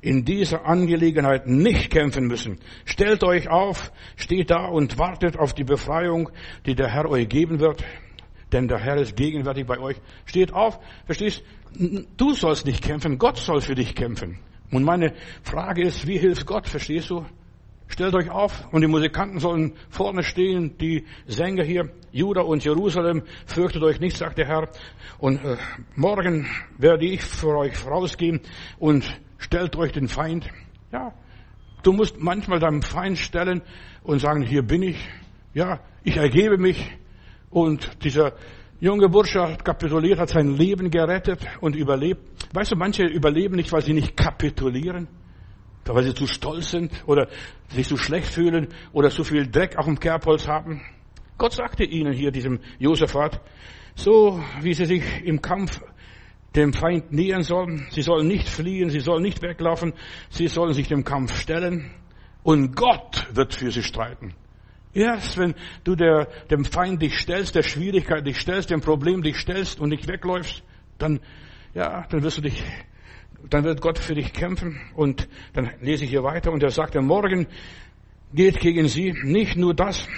A: in dieser Angelegenheit nicht kämpfen müssen. Stellt euch auf, steht da und wartet auf die Befreiung, die der Herr euch geben wird. Denn der Herr ist gegenwärtig bei euch. Steht auf, verstehst? Du sollst nicht kämpfen, Gott soll für dich kämpfen. Und meine Frage ist, wie hilft Gott, verstehst du? Stellt euch auf und die Musikanten sollen vorne stehen, die Sänger hier, Juda und Jerusalem, fürchtet euch nicht, sagt der Herr. Und äh, morgen werde ich für euch vorausgehen und stellt euch den Feind. Ja, du musst manchmal deinem Feind stellen und sagen, hier bin ich. Ja, ich ergebe mich. Und dieser junge Bursche hat kapituliert, hat sein Leben gerettet und überlebt. Weißt du, manche überleben nicht, weil sie nicht kapitulieren, weil sie zu stolz sind oder sich zu schlecht fühlen oder zu viel Dreck auf dem Kerbholz haben. Gott sagte ihnen hier, diesem Josaphat, so wie sie sich im Kampf dem Feind nähern sollen. Sie sollen nicht fliehen, sie sollen nicht weglaufen, sie sollen sich dem Kampf stellen. Und Gott wird für sie streiten. Erst wenn du der, dem Feind dich stellst, der Schwierigkeit dich stellst, dem Problem dich stellst und nicht wegläufst, dann, ja, dann wirst du dich, dann wird Gott für dich kämpfen. Und dann lese ich hier weiter und er sagt, morgen geht gegen sie nicht nur das,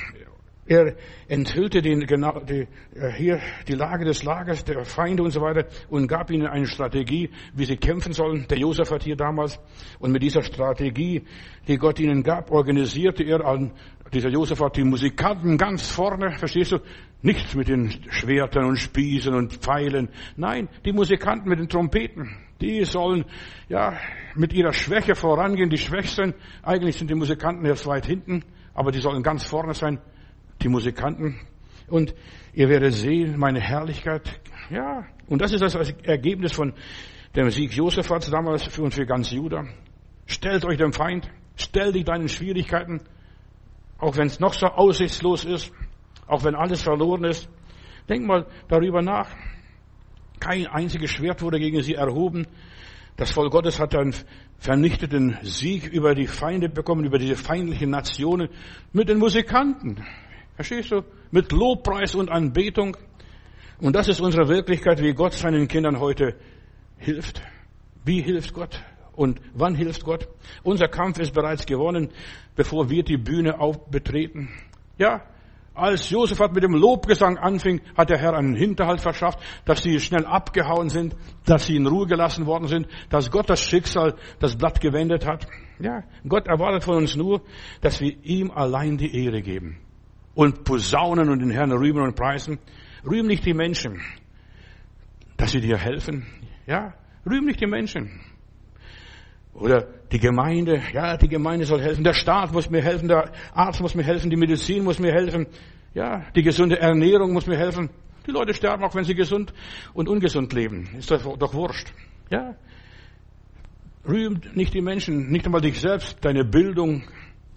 A: er enthüllte den, genau, die, äh, hier die Lage des Lagers, der Feinde und so weiter und gab ihnen eine Strategie, wie sie kämpfen sollen. Der Josef hat hier damals. Und mit dieser Strategie, die Gott ihnen gab, organisierte er an, dieser Josef hat die Musikanten ganz vorne, verstehst du? Nicht mit den Schwertern und Spießen und Pfeilen. Nein, die Musikanten mit den Trompeten. Die sollen, ja, mit ihrer Schwäche vorangehen, die Schwächsten. Eigentlich sind die Musikanten erst weit hinten, aber die sollen ganz vorne sein die Musikanten. Und ihr werdet sehen, meine Herrlichkeit. Ja, und das ist das Ergebnis von dem Sieg Josefats damals für und für ganz Juda. Stellt euch dem Feind. Stell dich deinen Schwierigkeiten. Auch wenn es noch so aussichtslos ist. Auch wenn alles verloren ist. Denk mal darüber nach. Kein einziges Schwert wurde gegen sie erhoben. Das Volk Gottes hat einen vernichteten Sieg über die Feinde bekommen, über diese feindlichen Nationen mit den Musikanten. Verstehst du? Mit Lobpreis und Anbetung. Und das ist unsere Wirklichkeit, wie Gott seinen Kindern heute hilft. Wie hilft Gott? Und wann hilft Gott? Unser Kampf ist bereits gewonnen, bevor wir die Bühne aufbetreten. Ja, als Josephat mit dem Lobgesang anfing, hat der Herr einen Hinterhalt verschafft, dass sie schnell abgehauen sind, dass sie in Ruhe gelassen worden sind, dass Gott das Schicksal, das Blatt gewendet hat. Ja, Gott erwartet von uns nur, dass wir ihm allein die Ehre geben. Und posaunen und den Herrn rühmen und preisen. Rühm nicht die Menschen, dass sie dir helfen. Ja, rühm nicht die Menschen. Oder die Gemeinde, ja, die Gemeinde soll helfen, der Staat muss mir helfen, der Arzt muss mir helfen, die Medizin muss mir helfen, ja, die gesunde Ernährung muss mir helfen. Die Leute sterben auch, wenn sie gesund und ungesund leben. Ist doch, doch wurscht. Ja. Rühmt nicht die Menschen, nicht einmal dich selbst, deine Bildung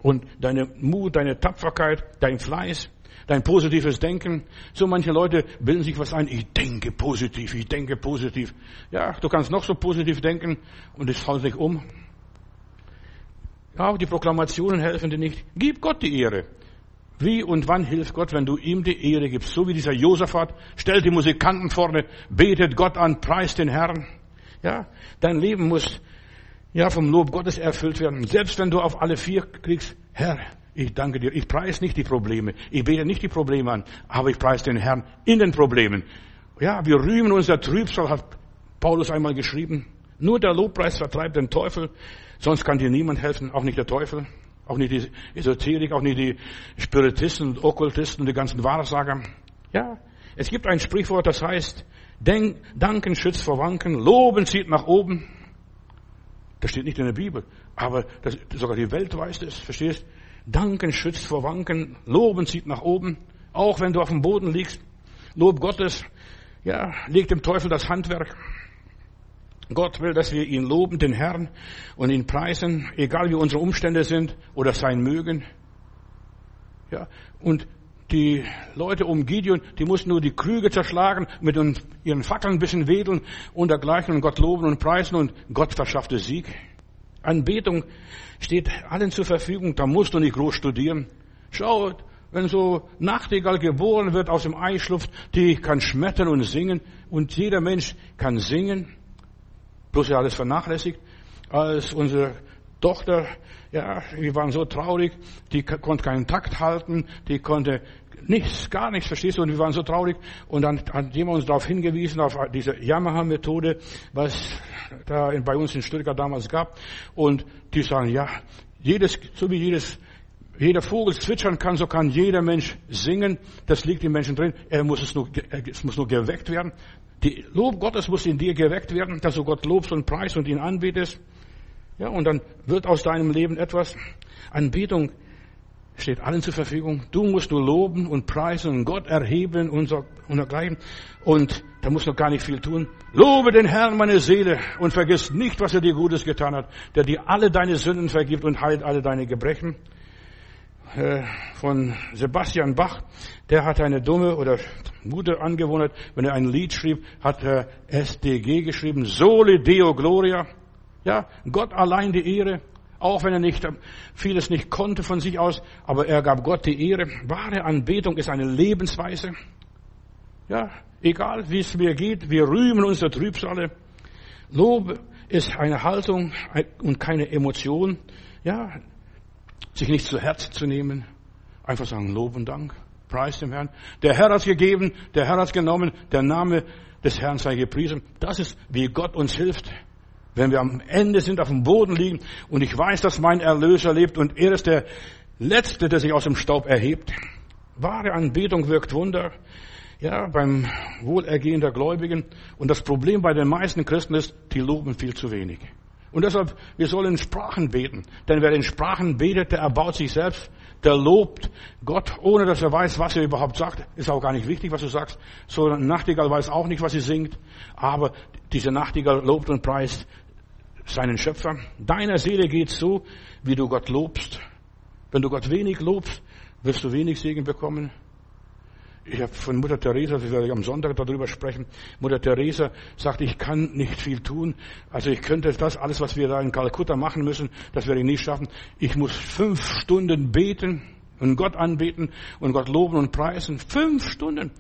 A: und deine Mut, deine Tapferkeit, dein Fleiß, dein positives Denken. So manche Leute bilden sich was ein. Ich denke positiv, ich denke positiv. Ja, du kannst noch so positiv denken und es haut sich um. Auch die Proklamationen helfen dir nicht. Gib Gott die Ehre. Wie und wann hilft Gott, wenn du ihm die Ehre gibst? So wie dieser Josaphat, stellt die Musikanten vorne, betet Gott an, preist den Herrn. Ja, dein Leben muss ja vom Lob Gottes erfüllt werden. Selbst wenn du auf alle vier kriegst, Herr, ich danke dir. Ich preise nicht die Probleme. Ich bete nicht die Probleme an, aber ich preise den Herrn in den Problemen. Ja, wir rühmen unser Trübsal, hat Paulus einmal geschrieben. Nur der Lobpreis vertreibt den Teufel. Sonst kann dir niemand helfen, auch nicht der Teufel, auch nicht die Esoterik, auch nicht die Spiritisten und Okkultisten und die ganzen Wahrsager. Ja, es gibt ein Sprichwort, das heißt, Denk, Danken schützt vor Wanken, Loben zieht nach oben. Das steht nicht in der Bibel, aber das, sogar die Welt weiß das, verstehst? Danken schützt vor Wanken, Loben zieht nach oben, auch wenn du auf dem Boden liegst. Lob Gottes, ja, legt dem Teufel das Handwerk. Gott will, dass wir ihn loben, den Herrn, und ihn preisen, egal wie unsere Umstände sind oder sein mögen. Ja, und die Leute um Gideon, die mussten nur die Krüge zerschlagen, mit ihren Fackeln ein bisschen wedeln und dergleichen und Gott loben und preisen und Gott verschaffte Sieg. Anbetung steht allen zur Verfügung, da musst du nicht groß studieren. Schau, wenn so Nachtigall geboren wird aus dem Eischluft, die kann schmettern und singen und jeder Mensch kann singen bloß ja alles vernachlässigt. Als unsere Tochter, ja, wir waren so traurig, die konnte keinen Takt halten, die konnte nichts, gar nichts, verstehst du, und wir waren so traurig. Und dann hat jemand uns darauf hingewiesen, auf diese Yamaha-Methode, was da bei uns in Stuttgart damals gab. Und die sagen, ja, jedes, so wie jedes jeder Vogel zwitschern kann, so kann jeder Mensch singen. Das liegt im Menschen drin. Er muss es nur, es muss nur geweckt werden. Die Lob Gottes muss in dir geweckt werden, dass du Gott lobst und preist und ihn anbetest. Ja, und dann wird aus deinem Leben etwas. Anbetung steht allen zur Verfügung. Du musst nur loben und preisen und Gott erheben und, so, und dergleichen. Und da musst du gar nicht viel tun. Lobe den Herrn, meine Seele, und vergiss nicht, was er dir Gutes getan hat, der dir alle deine Sünden vergibt und heilt alle deine Gebrechen. Äh, von Sebastian Bach, der hat eine dumme oder gute Angewohnheit, wenn er ein Lied schrieb, hat er SDG geschrieben, Sole Deo Gloria. Ja, Gott allein die Ehre, auch wenn er nicht, vieles nicht konnte von sich aus, aber er gab Gott die Ehre. Wahre Anbetung ist eine Lebensweise. Ja, egal wie es mir geht, wir rühmen unsere Trübsale. Lob ist eine Haltung und keine Emotion. Ja, sich nicht zu Herzen zu nehmen, einfach sagen Lob und Dank, preis dem Herrn. Der Herr hat gegeben, der Herr hat genommen, der Name des Herrn sei gepriesen. Das ist, wie Gott uns hilft, wenn wir am Ende sind, auf dem Boden liegen und ich weiß, dass mein Erlöser lebt und er ist der Letzte, der sich aus dem Staub erhebt. Wahre Anbetung wirkt Wunder. Ja, beim Wohlergehen der Gläubigen. Und das Problem bei den meisten Christen ist, die loben viel zu wenig. Und deshalb, wir sollen in Sprachen beten. Denn wer in Sprachen betet, der erbaut sich selbst, der lobt Gott, ohne dass er weiß, was er überhaupt sagt. Ist auch gar nicht wichtig, was du sagst. So ein Nachtigall weiß auch nicht, was sie singt. Aber diese Nachtigall lobt und preist seinen Schöpfer. Deiner Seele geht so, wie du Gott lobst. Wenn du Gott wenig lobst, wirst du wenig Segen bekommen. Ich habe von Mutter Teresa, ich werde am Sonntag darüber sprechen. Mutter Teresa sagt, ich kann nicht viel tun. Also ich könnte das, alles, was wir da in Kalkutta machen müssen, das werde ich nicht schaffen. Ich muss fünf Stunden beten und Gott anbeten und Gott loben und preisen. Fünf Stunden.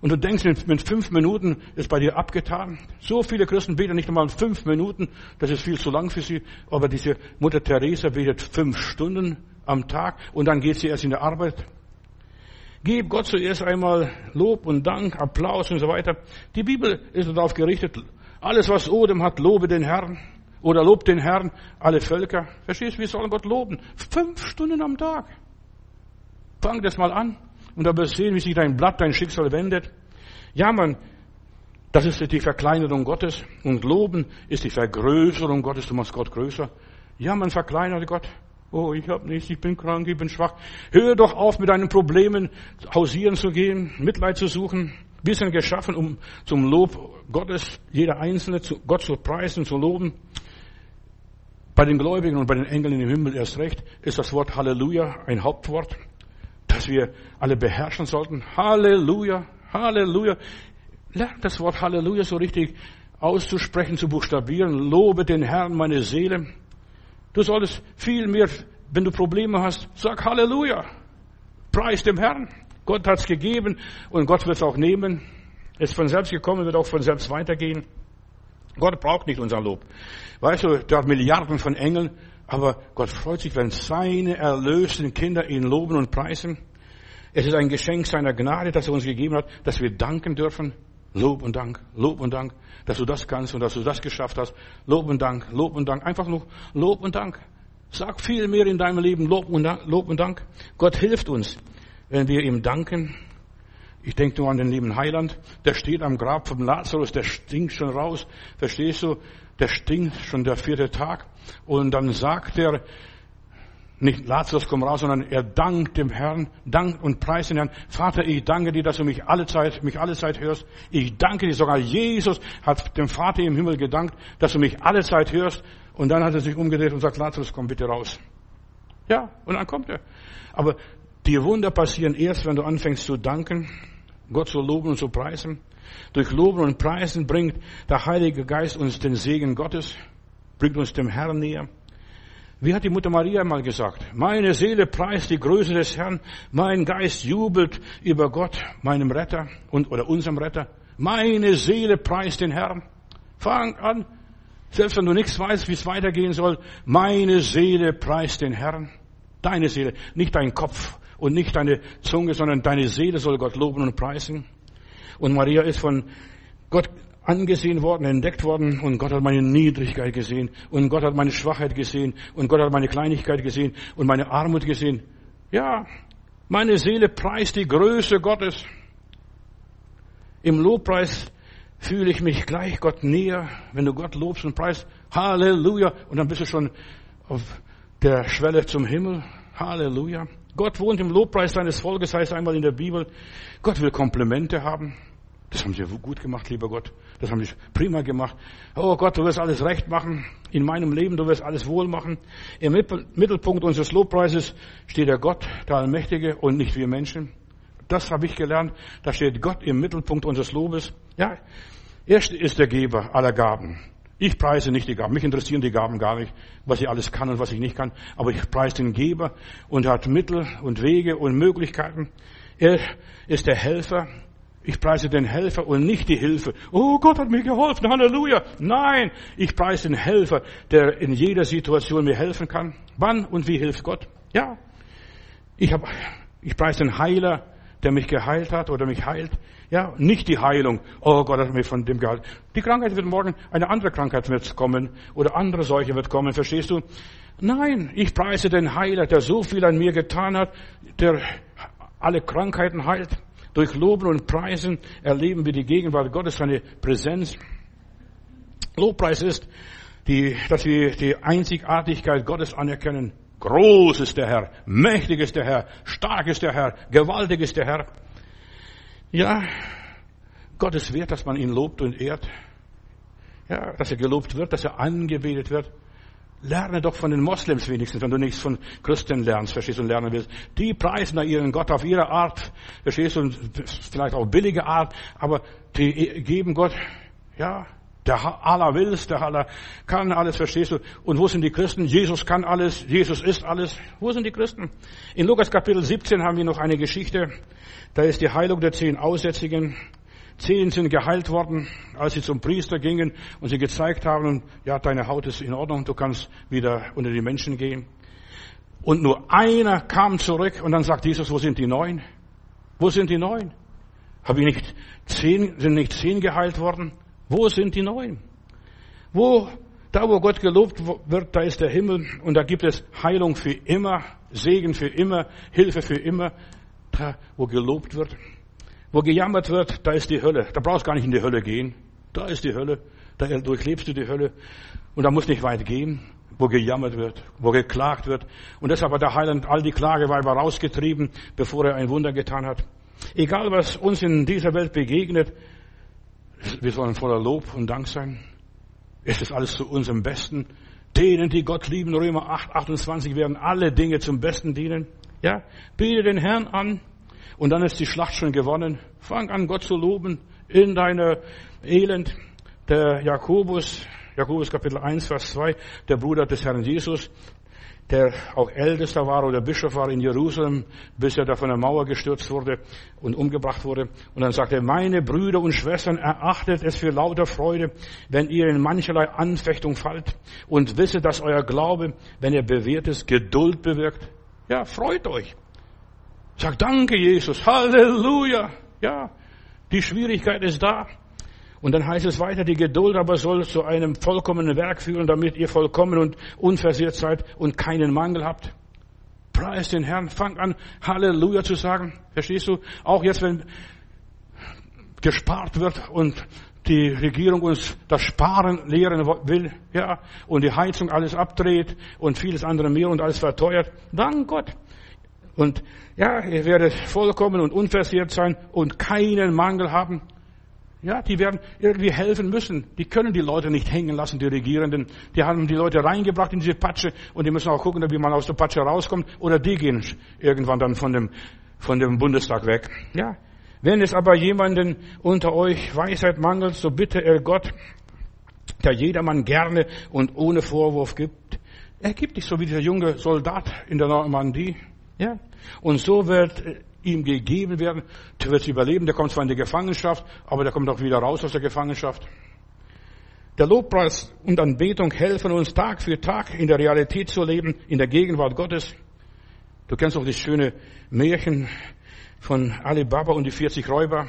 A: Und du denkst, mit fünf Minuten ist bei dir abgetan. So viele Christen beten nicht einmal fünf Minuten. Das ist viel zu lang für sie. Aber diese Mutter Teresa betet fünf Stunden am Tag und dann geht sie erst in die Arbeit. Gib Gott zuerst einmal Lob und Dank, Applaus und so weiter. Die Bibel ist darauf gerichtet, alles was Odem hat, lobe den Herrn. Oder lobt den Herrn, alle Völker. Verstehst du, wir sollen Gott loben? Fünf Stunden am Tag. Fang das mal an. Und da du sehen, wie sich dein Blatt, dein Schicksal wendet. Ja, man, das ist die Verkleinerung Gottes. Und Loben ist die Vergrößerung Gottes. Du machst Gott größer. Ja, man verkleinert Gott. Oh, ich habe nichts, ich bin krank, ich bin schwach. Hör doch auf, mit deinen Problemen hausieren zu gehen, Mitleid zu suchen. Wir sind geschaffen, um zum Lob Gottes, jeder Einzelne, zu Gott zu preisen, zu loben. Bei den Gläubigen und bei den Engeln im Himmel erst recht ist das Wort Halleluja ein Hauptwort, das wir alle beherrschen sollten. Halleluja, Halleluja. Lernt das Wort Halleluja so richtig auszusprechen, zu buchstabieren. Lobe den Herrn, meine Seele. Du solltest viel mehr, wenn du Probleme hast, sag Halleluja. Preis dem Herrn. Gott hat's gegeben und Gott wird's auch nehmen. Ist von selbst gekommen, wird auch von selbst weitergehen. Gott braucht nicht unser Lob. Weißt du, der hat Milliarden von Engeln, aber Gott freut sich, wenn seine erlösten Kinder ihn loben und preisen. Es ist ein Geschenk seiner Gnade, das er uns gegeben hat, dass wir danken dürfen. Lob und Dank, Lob und Dank, dass du das kannst und dass du das geschafft hast. Lob und Dank, Lob und Dank. Einfach nur Lob und Dank. Sag viel mehr in deinem Leben Lob und Dank. Lob und Dank. Gott hilft uns, wenn wir ihm danken. Ich denke nur an den lieben Heiland. Der steht am Grab vom Lazarus, der stinkt schon raus. Verstehst du? Der stinkt schon der vierte Tag. Und dann sagt er, nicht Lazarus kommt raus, sondern er dankt dem Herrn, dankt und preist den Herrn. Vater, ich danke dir, dass du mich alle Zeit, mich alle Zeit hörst. Ich danke dir, sogar Jesus hat dem Vater im Himmel gedankt, dass du mich alle Zeit hörst. Und dann hat er sich umgedreht und sagt, Lazarus, komm bitte raus. Ja, und dann kommt er. Aber die Wunder passieren erst, wenn du anfängst zu danken, Gott zu loben und zu preisen. Durch Loben und Preisen bringt der Heilige Geist uns den Segen Gottes, bringt uns dem Herrn näher. Wie hat die Mutter Maria mal gesagt? Meine Seele preist die Größe des Herrn, mein Geist jubelt über Gott, meinem Retter und oder unserem Retter. Meine Seele preist den Herrn. Fang an, selbst wenn du nichts weißt, wie es weitergehen soll. Meine Seele preist den Herrn. Deine Seele, nicht dein Kopf und nicht deine Zunge, sondern deine Seele soll Gott loben und preisen. Und Maria ist von Gott angesehen worden, entdeckt worden und Gott hat meine Niedrigkeit gesehen und Gott hat meine Schwachheit gesehen und Gott hat meine Kleinigkeit gesehen und meine Armut gesehen. Ja, meine Seele preist die Größe Gottes. Im Lobpreis fühle ich mich gleich Gott näher, wenn du Gott lobst und preist. Halleluja. Und dann bist du schon auf der Schwelle zum Himmel. Halleluja. Gott wohnt im Lobpreis seines Volkes, heißt einmal in der Bibel. Gott will Komplimente haben. Das haben sie gut gemacht, lieber Gott. Das haben sie prima gemacht. Oh Gott, du wirst alles recht machen. In meinem Leben, du wirst alles wohl machen. Im Mittelpunkt unseres Lobpreises steht der Gott, der Allmächtige und nicht wir Menschen. Das habe ich gelernt. Da steht Gott im Mittelpunkt unseres Lobes. Ja, er ist der Geber aller Gaben. Ich preise nicht die Gaben. Mich interessieren die Gaben gar nicht, was ich alles kann und was ich nicht kann. Aber ich preise den Geber und er hat Mittel und Wege und Möglichkeiten. Er ist der Helfer. Ich preise den Helfer und nicht die Hilfe. Oh, Gott hat mir geholfen. Halleluja. Nein, ich preise den Helfer, der in jeder Situation mir helfen kann. Wann und wie hilft Gott? Ja. Ich habe, ich preise den Heiler, der mich geheilt hat oder mich heilt. Ja, nicht die Heilung. Oh Gott hat mich von dem geheilt. Die Krankheit wird morgen, eine andere Krankheit wird kommen oder andere Seuche wird kommen, verstehst du? Nein, ich preise den Heiler, der so viel an mir getan hat, der alle Krankheiten heilt. Durch Loben und Preisen erleben wir die Gegenwart Gottes, seine Präsenz. Lobpreis ist, die, dass wir die Einzigartigkeit Gottes anerkennen. Groß ist der Herr, mächtig ist der Herr, stark ist der Herr, gewaltig ist der Herr. Ja, Gott ist wert, dass man ihn lobt und ehrt. Ja, dass er gelobt wird, dass er angebetet wird. Lerne doch von den Moslems wenigstens, wenn du nichts von Christen lernst, verstehst du, und lernen willst. Die preisen da ihren Gott auf ihre Art, verstehst du, und vielleicht auch billige Art, aber die geben Gott, ja, der Allah will es, der Allah kann alles, verstehst du? Und wo sind die Christen? Jesus kann alles, Jesus ist alles. Wo sind die Christen? In Lukas Kapitel 17 haben wir noch eine Geschichte. Da ist die Heilung der zehn Aussätzigen. Zehn sind geheilt worden, als sie zum Priester gingen und sie gezeigt haben, ja, deine Haut ist in Ordnung, du kannst wieder unter die Menschen gehen. Und nur einer kam zurück und dann sagt Jesus, wo sind die neun? Wo sind die neun? Habe ich nicht zehn, sind nicht zehn geheilt worden? Wo sind die neun? Wo, da wo Gott gelobt wird, da ist der Himmel und da gibt es Heilung für immer, Segen für immer, Hilfe für immer. Da wo gelobt wird, wo gejammert wird, da ist die Hölle. Da brauchst gar nicht in die Hölle gehen. Da ist die Hölle. Da durchlebst du die Hölle. Und da musst nicht weit gehen, wo gejammert wird, wo geklagt wird. Und deshalb hat der Heiland all die Klageweiber rausgetrieben, bevor er ein Wunder getan hat. Egal was uns in dieser Welt begegnet, wir sollen voller Lob und Dank sein. Es ist alles zu unserem Besten. Denen, die Gott lieben, Römer 8, 28, werden alle Dinge zum Besten dienen. Ja, bete den Herrn an und dann ist die Schlacht schon gewonnen. Fang an, Gott zu loben in deiner Elend. Der Jakobus, Jakobus Kapitel 1, Vers 2, der Bruder des Herrn Jesus, der auch Ältester war oder Bischof war in Jerusalem, bis er da von der Mauer gestürzt wurde und umgebracht wurde. Und dann sagte er, meine Brüder und Schwestern, erachtet es für lauter Freude, wenn ihr in mancherlei Anfechtung fallt und wisse, dass euer Glaube, wenn er bewährt ist, Geduld bewirkt. Ja, freut euch. Sagt danke, Jesus. Halleluja. Ja, die Schwierigkeit ist da. Und dann heißt es weiter, die Geduld aber soll zu einem vollkommenen Werk führen, damit ihr vollkommen und unversehrt seid und keinen Mangel habt. Preis den Herrn, fang an, Halleluja zu sagen. Verstehst du? Auch jetzt, wenn gespart wird und die Regierung uns das Sparen lehren will, ja, und die Heizung alles abdreht und vieles andere mehr und alles verteuert. Dank Gott. Und ja, ihr werdet vollkommen und unversehrt sein und keinen Mangel haben. Ja, die werden irgendwie helfen müssen. Die können die Leute nicht hängen lassen, die Regierenden. Die haben die Leute reingebracht in diese Patsche und die müssen auch gucken, wie man aus der Patsche rauskommt. Oder die gehen irgendwann dann von dem, von dem Bundestag weg. Ja. Wenn es aber jemanden unter euch Weisheit mangelt, so bitte er Gott, der jedermann gerne und ohne Vorwurf gibt. Er gibt dich so wie dieser junge Soldat in der Normandie. Ja. Und so wird ihm gegeben werden. Der wird überleben, der kommt zwar in die Gefangenschaft, aber der kommt auch wieder raus aus der Gefangenschaft. Der Lobpreis und Anbetung helfen uns Tag für Tag in der Realität zu leben, in der Gegenwart Gottes. Du kennst auch das schöne Märchen von Alibaba und die 40 Räuber.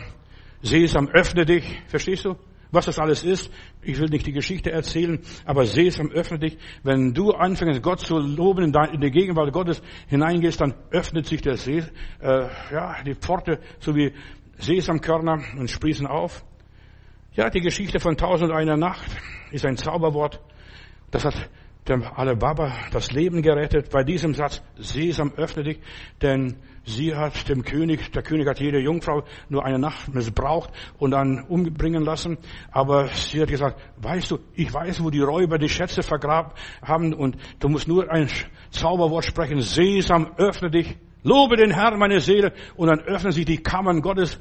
A: Sesam, öffne dich, verstehst du? Was das alles ist. Ich will nicht die Geschichte erzählen, aber Sesam, öffne dich. Wenn du anfängst, Gott zu loben, in die Gegenwart Gottes hineingehst, dann öffnet sich der See, äh, ja, die Pforte, so wie Sesamkörner und sprießen auf. Ja, die Geschichte von Tausend einer Nacht ist ein Zauberwort. Das hat dem Alibaba das Leben gerettet. Bei diesem Satz, Sesam, öffne dich, denn sie hat dem König, der König hat jede Jungfrau nur eine Nacht missbraucht und dann umbringen lassen. Aber sie hat gesagt, weißt du, ich weiß, wo die Räuber die Schätze vergraben haben und du musst nur ein Zauberwort sprechen, Sesam, öffne dich, lobe den Herrn, meine Seele, und dann öffnen sich die Kammern Gottes.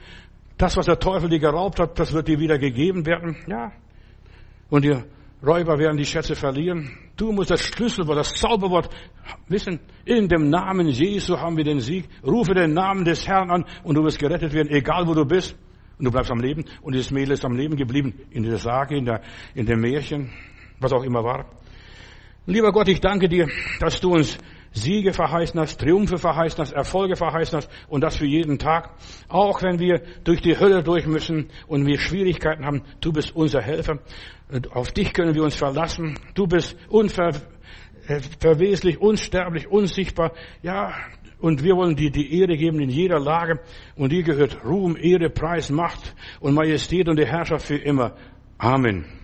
A: Das, was der Teufel dir geraubt hat, das wird dir wieder gegeben werden. Ja. Und die Räuber werden die Schätze verlieren. Du musst das Schlüsselwort, das Zauberwort wissen. In dem Namen Jesu haben wir den Sieg. Rufe den Namen des Herrn an und du wirst gerettet werden, egal wo du bist. Und du bleibst am Leben. Und dieses Mädel ist am Leben geblieben. In der Sage, in, der, in dem Märchen, was auch immer war. Lieber Gott, ich danke dir, dass du uns Siege verheißen hast, Triumphe verheißen hast, Erfolge verheißen hast und das für jeden Tag. Auch wenn wir durch die Hölle durch müssen und wir Schwierigkeiten haben, du bist unser Helfer. Auf dich können wir uns verlassen. Du bist unverweslich, äh, unsterblich, unsichtbar. Ja, und wir wollen dir die Ehre geben in jeder Lage. Und dir gehört Ruhm, Ehre, Preis, Macht und Majestät und die Herrschaft für immer. Amen.